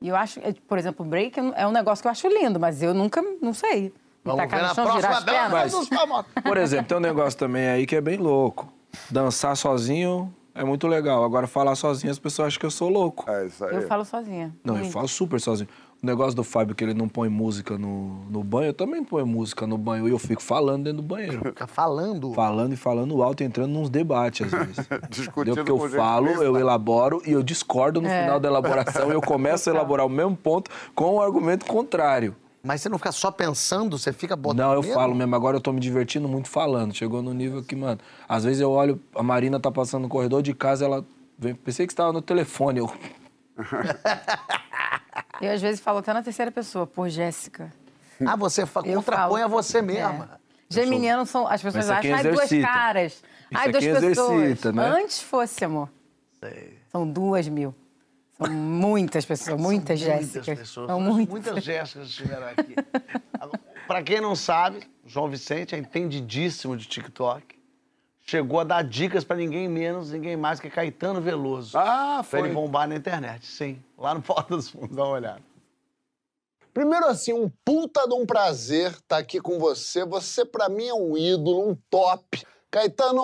E eu acho, eh, por exemplo, o break é um negócio que eu acho lindo, mas eu nunca, não sei. Vamos ver na chão, próxima dança dos famosos. Por exemplo, tem um negócio também aí que é bem louco. Dançar sozinho é muito legal. Agora, falar sozinho, as pessoas acham que eu sou louco. É isso aí. Eu falo sozinha. Não, eu Muito. falo super sozinho. O negócio do Fábio que ele não põe música no, no banho, eu também ponho música no banho e eu fico falando dentro do banheiro. Fica falando. falando e falando alto, entrando nos debates, às vezes. Discutindo Entendeu? Porque eu falo, eu elaboro e eu discordo no final da elaboração. eu começo a elaborar o mesmo ponto com o argumento contrário. Mas você não fica só pensando, você fica botando. Não, eu mesmo? falo mesmo. Agora eu tô me divertindo muito falando. Chegou no nível que, mano, às vezes eu olho, a Marina tá passando no corredor de casa, ela vem. Pensei que você tava no telefone. Eu, Eu, às vezes, falo até na terceira pessoa, por Jéssica. Ah, você. Eu contrapõe falo. a você mesma. É. Geminiano são. As pessoas acham, ai, duas caras. Isso ai, duas pessoas. exercita, né? Antes fosse, amor. São duas mil. São muitas pessoas, muitas Muitas Jéssicas. pessoas. São muitas. Muitas Jéssicas estiveram aqui. Pra quem não sabe, João Vicente é entendidíssimo de TikTok. Chegou a dar dicas pra ninguém menos, ninguém mais que Caetano Veloso. Ah, Pra ele foi. bombar na internet, sim. Lá no Porta dos Fundos, dá uma olhada. Primeiro, assim, um puta de um prazer estar aqui com você. Você, pra mim, é um ídolo, um top. Caetano,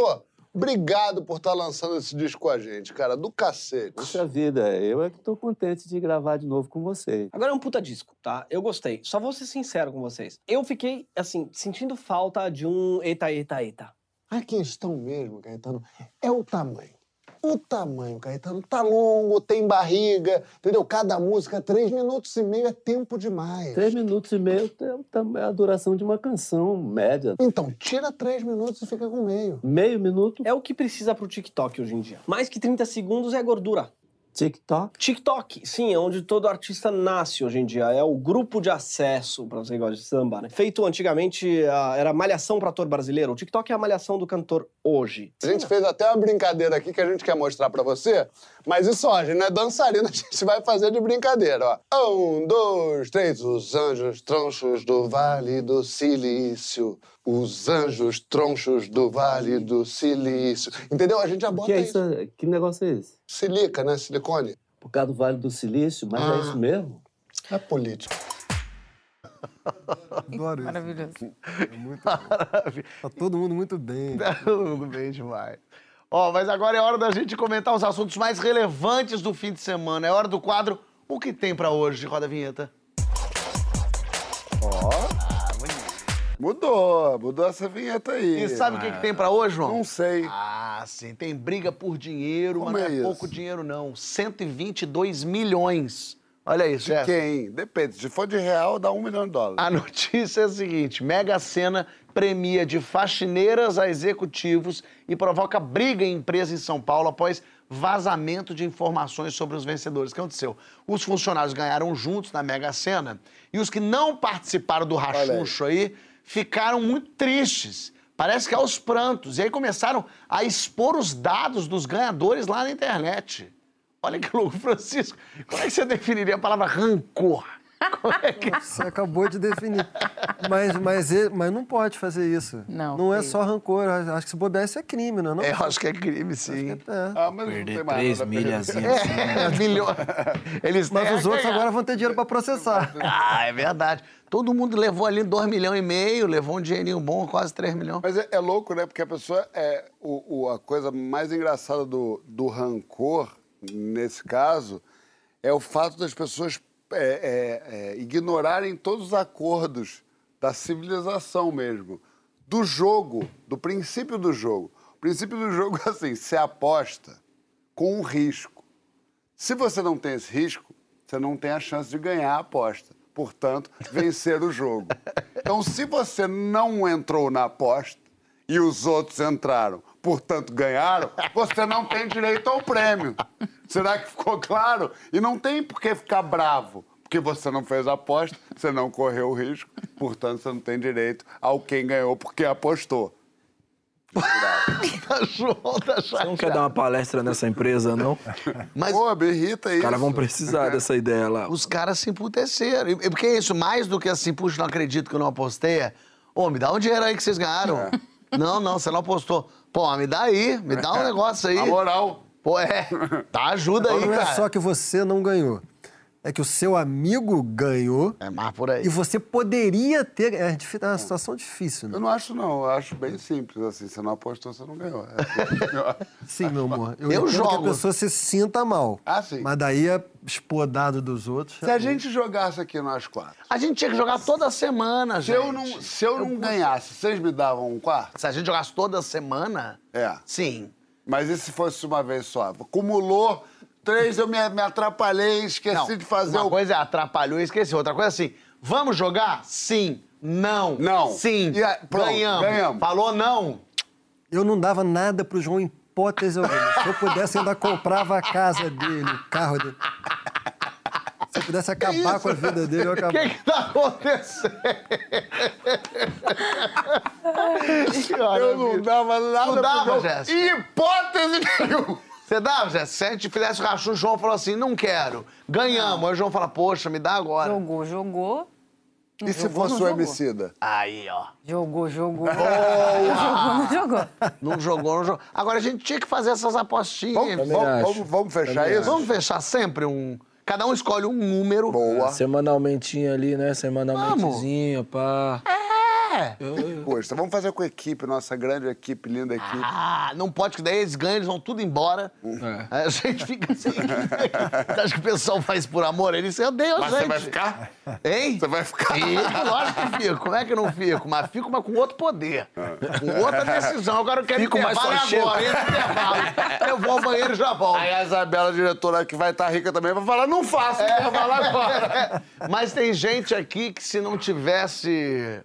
obrigado por estar lançando esse disco com a gente, cara. Do cacete. Puxa vida, eu é que tô contente de gravar de novo com vocês. Agora é um puta disco, tá? Eu gostei. Só vou ser sincero com vocês. Eu fiquei, assim, sentindo falta de um eita, eita, eita. A questão mesmo, Caetano, é o tamanho. O tamanho, Caetano, tá longo, tem barriga, entendeu? Cada música, três minutos e meio é tempo demais. Três minutos e meio é a duração de uma canção média. Então, tira três minutos e fica com meio. Meio minuto, É o que precisa pro TikTok hoje em dia. Mais que 30 segundos é gordura. TikTok. TikTok, sim, é onde todo artista nasce hoje em dia. É o grupo de acesso, pra você que gosta de samba, né? Feito antigamente, a- era malhação para ator brasileiro. O TikTok é a malhação do cantor hoje. A gente fez até uma brincadeira aqui que a gente quer mostrar pra você, mas isso, ó, a gente não é dançarina, a gente vai fazer de brincadeira, ó. Um, dois, três, os anjos tronchos do Vale do Silício. Os anjos tronchos do Vale do Silício. Entendeu? A gente já bota que é isso. isso? Que negócio é esse? Silica, né? Silicone. Por causa do Vale do Silício, mas é isso mesmo? É político. Adoro isso. Maravilhoso. É muito bom. Tá todo mundo muito bem. Tudo bem demais. Ó, mas agora é hora da gente comentar os assuntos mais relevantes do fim de semana. É hora do quadro O que tem pra hoje? Roda a vinheta. Mudou, mudou essa vinheta aí. E sabe o que, que tem pra hoje, João? Não sei. Ah, sim. Tem briga por dinheiro, Como mas não é é pouco dinheiro, não. 122 milhões. Olha isso, chefe. Quem? Depende. Se for de real, dá um milhão de dólares. A notícia é a seguinte: Mega Sena premia de faxineiras a executivos e provoca briga em empresa em São Paulo após vazamento de informações sobre os vencedores. O que aconteceu? Os funcionários ganharam juntos na Mega Sena e os que não participaram do rachuncho aí ficaram muito tristes. Parece que aos prantos. E aí começaram a expor os dados dos ganhadores lá na internet. Olha que louco, Francisco. Como é que você definiria a palavra rancor? Como é que... Você acabou de definir. Mas, mas, ele- mas não pode fazer isso. Não, Não é só rancor. Acho que se bobear, isso é crime, não é? Não? É, eu acho que é crime, sim. É. Ah, mas não Perder tem mais três nada a perder. milhazinhas. É, milhões. Eles Mas os a outros ganhar. agora vão ter dinheiro pra processar. Ah, é verdade. Todo mundo levou ali 2 milhões e meio, levou um dinheirinho bom, quase 3 milhões. Mas é, é louco, né? Porque a pessoa é. O, o- a coisa mais engraçada do, do rancor, nesse caso, é o fato das pessoas é, é, é, ignorarem todos os acordos da civilização mesmo. Do jogo, do princípio do jogo. O princípio do jogo é assim: você aposta com um risco. Se você não tem esse risco, você não tem a chance de ganhar a aposta. Portanto, vencer o jogo. Então, se você não entrou na aposta e os outros entraram, portanto ganharam, você não tem direito ao prêmio. Será que ficou claro? E não tem por que ficar bravo. Porque você não fez a aposta, você não correu o risco, portanto você não tem direito ao quem ganhou porque apostou. Tá João, tá Você não quer dar uma palestra nessa empresa, não? Mas Pô, me irrita isso. Os caras vão precisar dessa ideia lá. os caras se emputeceram. Porque é isso, mais do que assim, puxa, não acredito que eu não apostei. é, Ô, me dá um dinheiro aí que vocês ganharam. Não, não, você não apostou. Pô, me dá aí, me dá um negócio aí. A moral. Pô, é. Tá, ajuda aí, Não é cara. só que você não ganhou. É que o seu amigo ganhou É mais por aí. e você poderia ter. É, é uma situação difícil, né? Eu não acho, não. Eu acho bem simples, assim. Você não apostou, você não ganhou. É. Sim, meu amor. Eu, Eu entendo que jogo. a pessoa se sinta mal. Ah, sim. Mas daí é expor dado dos outros. Se a gente jogasse aqui nós quatro, A gente tinha que jogar toda semana, se gente. eu não, se eu não ganhasse, vocês me davam um quarto? Se a gente jogasse toda semana, É. sim. Mas e se fosse uma vez só? Acumulou três, eu me, me atrapalhei, esqueci Não, de fazer uma o. coisa é atrapalhou e esqueceu. Outra coisa é assim, vamos jogar? Sim. Não. Não. Sim. E a- pronto, ganhamos. ganhamos. Falou não. Eu não dava nada pro João em hipótese alguma. Se eu pudesse, eu ainda comprava a casa dele, o carro dele. Se eu pudesse acabar com a vida dele, eu O que acabava. que tá acontecendo? Eu não dava nada Não pro dava. Jéssica? Hipótese nenhuma. Você dava, Jé? Se a gente fizesse o rachu, o João falou assim, não quero. Ganhamos. Aí o João fala, poxa, me dá agora. Jogou, jogou. Não E se jogou, fosse não o homicida? Aí, ó. Jogou, jogou. jogou, não jogou. Não jogou, não jogou. Agora, a gente tinha que fazer essas apostinhas. Vamos, vamos, vamos- vamos fechar isso? Vamos fechar sempre um... Cada um escolhe um número. Boa. Semanalmente ali, né? Semanalmentezinho, pá. É. Poxa, vamos fazer com a equipe, nossa grande equipe, linda equipe. Ah, não pode, que daí eles ganham, eles vão tudo embora. É. Aí a gente fica assim. Você acha que o pessoal faz por amor? Eles odeiam a Mas gente. você vai ficar? Hein? Você vai ficar? Fico, lógico que fico. Como é que eu não fico? Mas fico, mas com outro poder. Com outra decisão. Agora eu quero Fico, mas chego. agora. Intervalo. Eu vou ao banheiro e já volto. Aí a Isabela, diretora, que vai estar rica também, vai falar, não faça, intervalo agora. Mas tem gente aqui que se não tivesse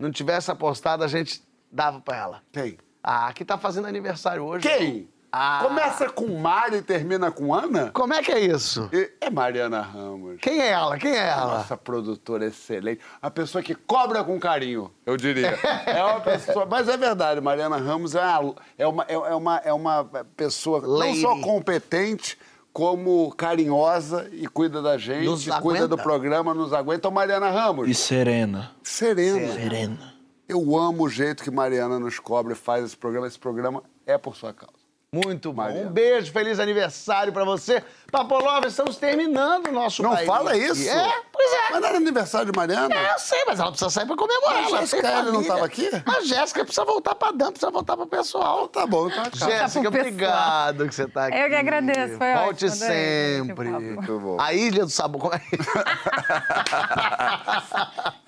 não tivesse apostado, a gente dava pra ela. Quem? Ah, que tá fazendo aniversário hoje. Quem? Ah. Começa com Mari e termina com Ana? Como é que é isso? É Mariana Ramos. Quem é ela? Quem é ela? Nossa produtora excelente. A pessoa que cobra com carinho, eu diria. É uma pessoa. Mas é verdade, Mariana Ramos é uma, é uma, é é uma, é uma pessoa Lady. não só competente, como carinhosa e cuida da gente, Nos cuida do programa, nos aguenta. Então, Mariana Ramos, E serena. serena. Serena. Eu amo o jeito que Mariana nos cobra e faz esse programa. Esse programa é por sua causa. Muito bom. Mariana. Um beijo, feliz aniversário pra você. Papolova, estamos terminando o nosso Não baile fala isso. É, pois é. Mas não era aniversário de Mariana? É, eu sei, mas ela precisa sair pra comemorar. A Jéssica não família. tava aqui? A Jéssica precisa voltar pra Dan, precisa voltar pro pessoal. Tá bom, então acaba. Jéssica, pro pessoal. obrigado que você tá aqui. Eu que agradeço, foi Volte ótimo, adorei sempre. Muito bom. A Ilha do Sabor. como é?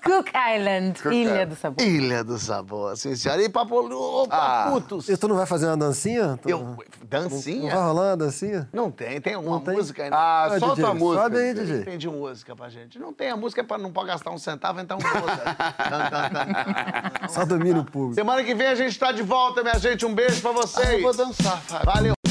Cook Island, Ilha Island. do Sabor. Ilha do Sabor, sim, senhora. E papo... Ô, Ah. paputos. E tu não vai fazer uma dancinha? Tu- Eu... Não vai Dancinha? rolar uma dancinha? Não tem. Tem alguma Não tem? Música aí? Ah, Ah, solta DJ, a música. sobe aí, DJ. Tem de música pra gente. Não tem. A música é pra não pode gastar um centavo, então. Só domínio público. Semana que vem a gente tá de volta, minha gente. Um beijo pra vocês. Ah, eu vou dançar, Fábio. Valeu.